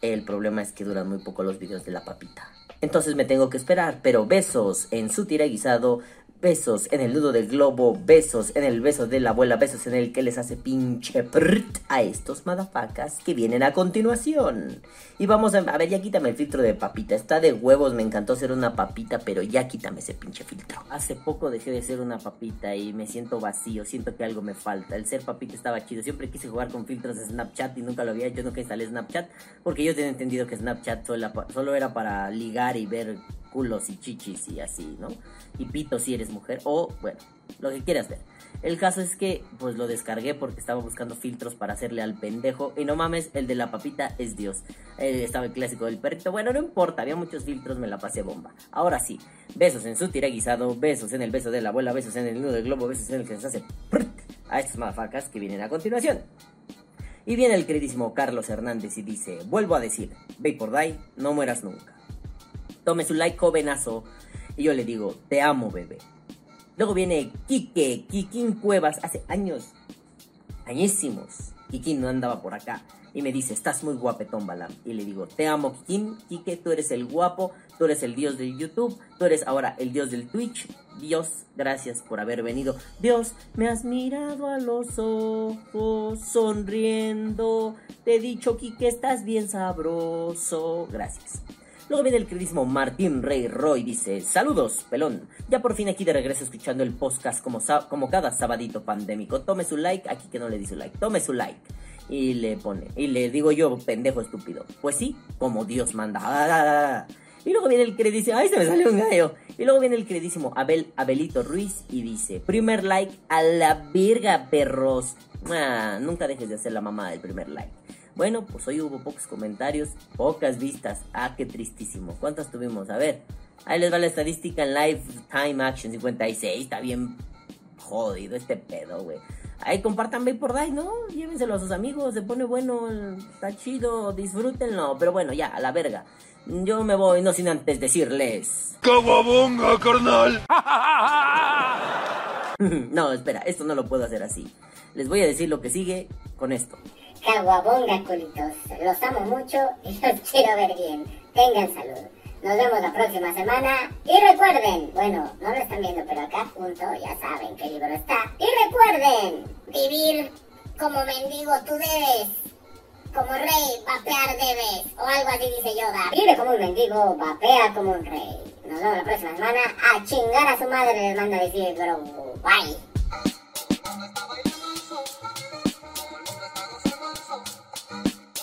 S1: El problema es que duran muy poco los videos de la papita. Entonces me tengo que esperar, pero besos en su tira guisado, besos en el nudo del globo, besos en el beso de la abuela, besos en el que les hace pinche prrt a estos madafacas que vienen a continuación. Y vamos a, a ver, ya quítame el filtro de papita, está de huevos, me encantó ser una papita, pero ya quítame ese pinche filtro. Hace poco dejé de ser una papita y me siento vacío, siento que algo me falta. El ser papita estaba chido, siempre quise jugar con filtros de Snapchat y nunca lo había hecho, nunca instalé Snapchat, porque yo tenía entendido que Snapchat solo, solo era para ligar y ver culos y chichis y así, ¿no? Y pito si eres mujer, o bueno, lo que quieras ver. El caso es que, pues lo descargué porque estaba buscando filtros para hacerle al pendejo. Y no mames, el de la papita es Dios. Eh, estaba el clásico del perrito. Bueno, no importa, había muchos filtros, me la pasé bomba. Ahora sí, besos en su tira guisado, besos en el beso de la abuela, besos en el nudo del globo, besos en el que se hace a estas madafacas que vienen a continuación. Y viene el queridísimo Carlos Hernández y dice: Vuelvo a decir, Vapor Die, no mueras nunca. Tome su like, jovenazo. Y yo le digo, te amo, bebé. Luego viene Quique, Kikín Cuevas, hace años, añísimos. Kikín no andaba por acá. Y me dice, estás muy guapetón, Balam. Y le digo, te amo, Kikín. Quique, tú eres el guapo, tú eres el dios del YouTube, tú eres ahora el dios del Twitch. Dios, gracias por haber venido. Dios, me has mirado a los ojos, sonriendo. Te he dicho, Quique, estás bien sabroso. Gracias. Luego viene el queridísimo Martín Rey Roy, dice, saludos, pelón. Ya por fin aquí de regreso escuchando el podcast como, como cada sabadito pandémico. Tome su like, aquí que no le di su like, tome su like. Y le pone, y le digo yo, pendejo estúpido. Pues sí, como Dios manda. Y luego viene el queridísimo, ay, se me salió un gallo. Y luego viene el queridísimo Abel, Abelito Ruiz y dice, primer like a la verga, perros. Ah, nunca dejes de hacer la mamá del primer like. Bueno, pues hoy hubo pocos comentarios, pocas vistas. Ah, qué tristísimo. ¿Cuántas tuvimos? A ver. Ahí les va la estadística en Lifetime Action 56. Está bien jodido este pedo, güey. Ahí compartan por Die, ¿no? Llévenselo a sus amigos, se pone bueno, está chido, disfrútenlo. Pero bueno, ya, a la verga. Yo me voy, no sin antes decirles.
S3: ¡Caguabonga, carnal! [laughs]
S1: no, espera, esto no lo puedo hacer así. Les voy a decir lo que sigue con esto.
S2: Caguabonga, culitos. Los amo mucho y [laughs] los quiero ver bien. Tengan salud. Nos vemos la próxima semana. Y recuerden, bueno, no lo están viendo, pero acá junto ya saben qué libro está. Y recuerden, vivir como mendigo tú debes. Como rey, vapear debes. O algo así dice Yoda. Vive como un mendigo, vapea como un rey. Nos vemos la próxima semana. A chingar a su madre les manda decir Grogu. Bye.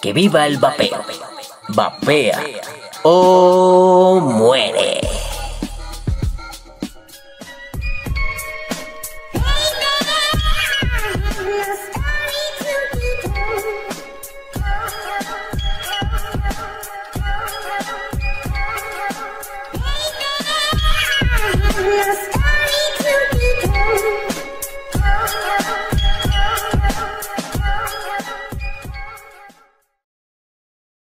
S1: Que viva el vapeo. Vapea o muere.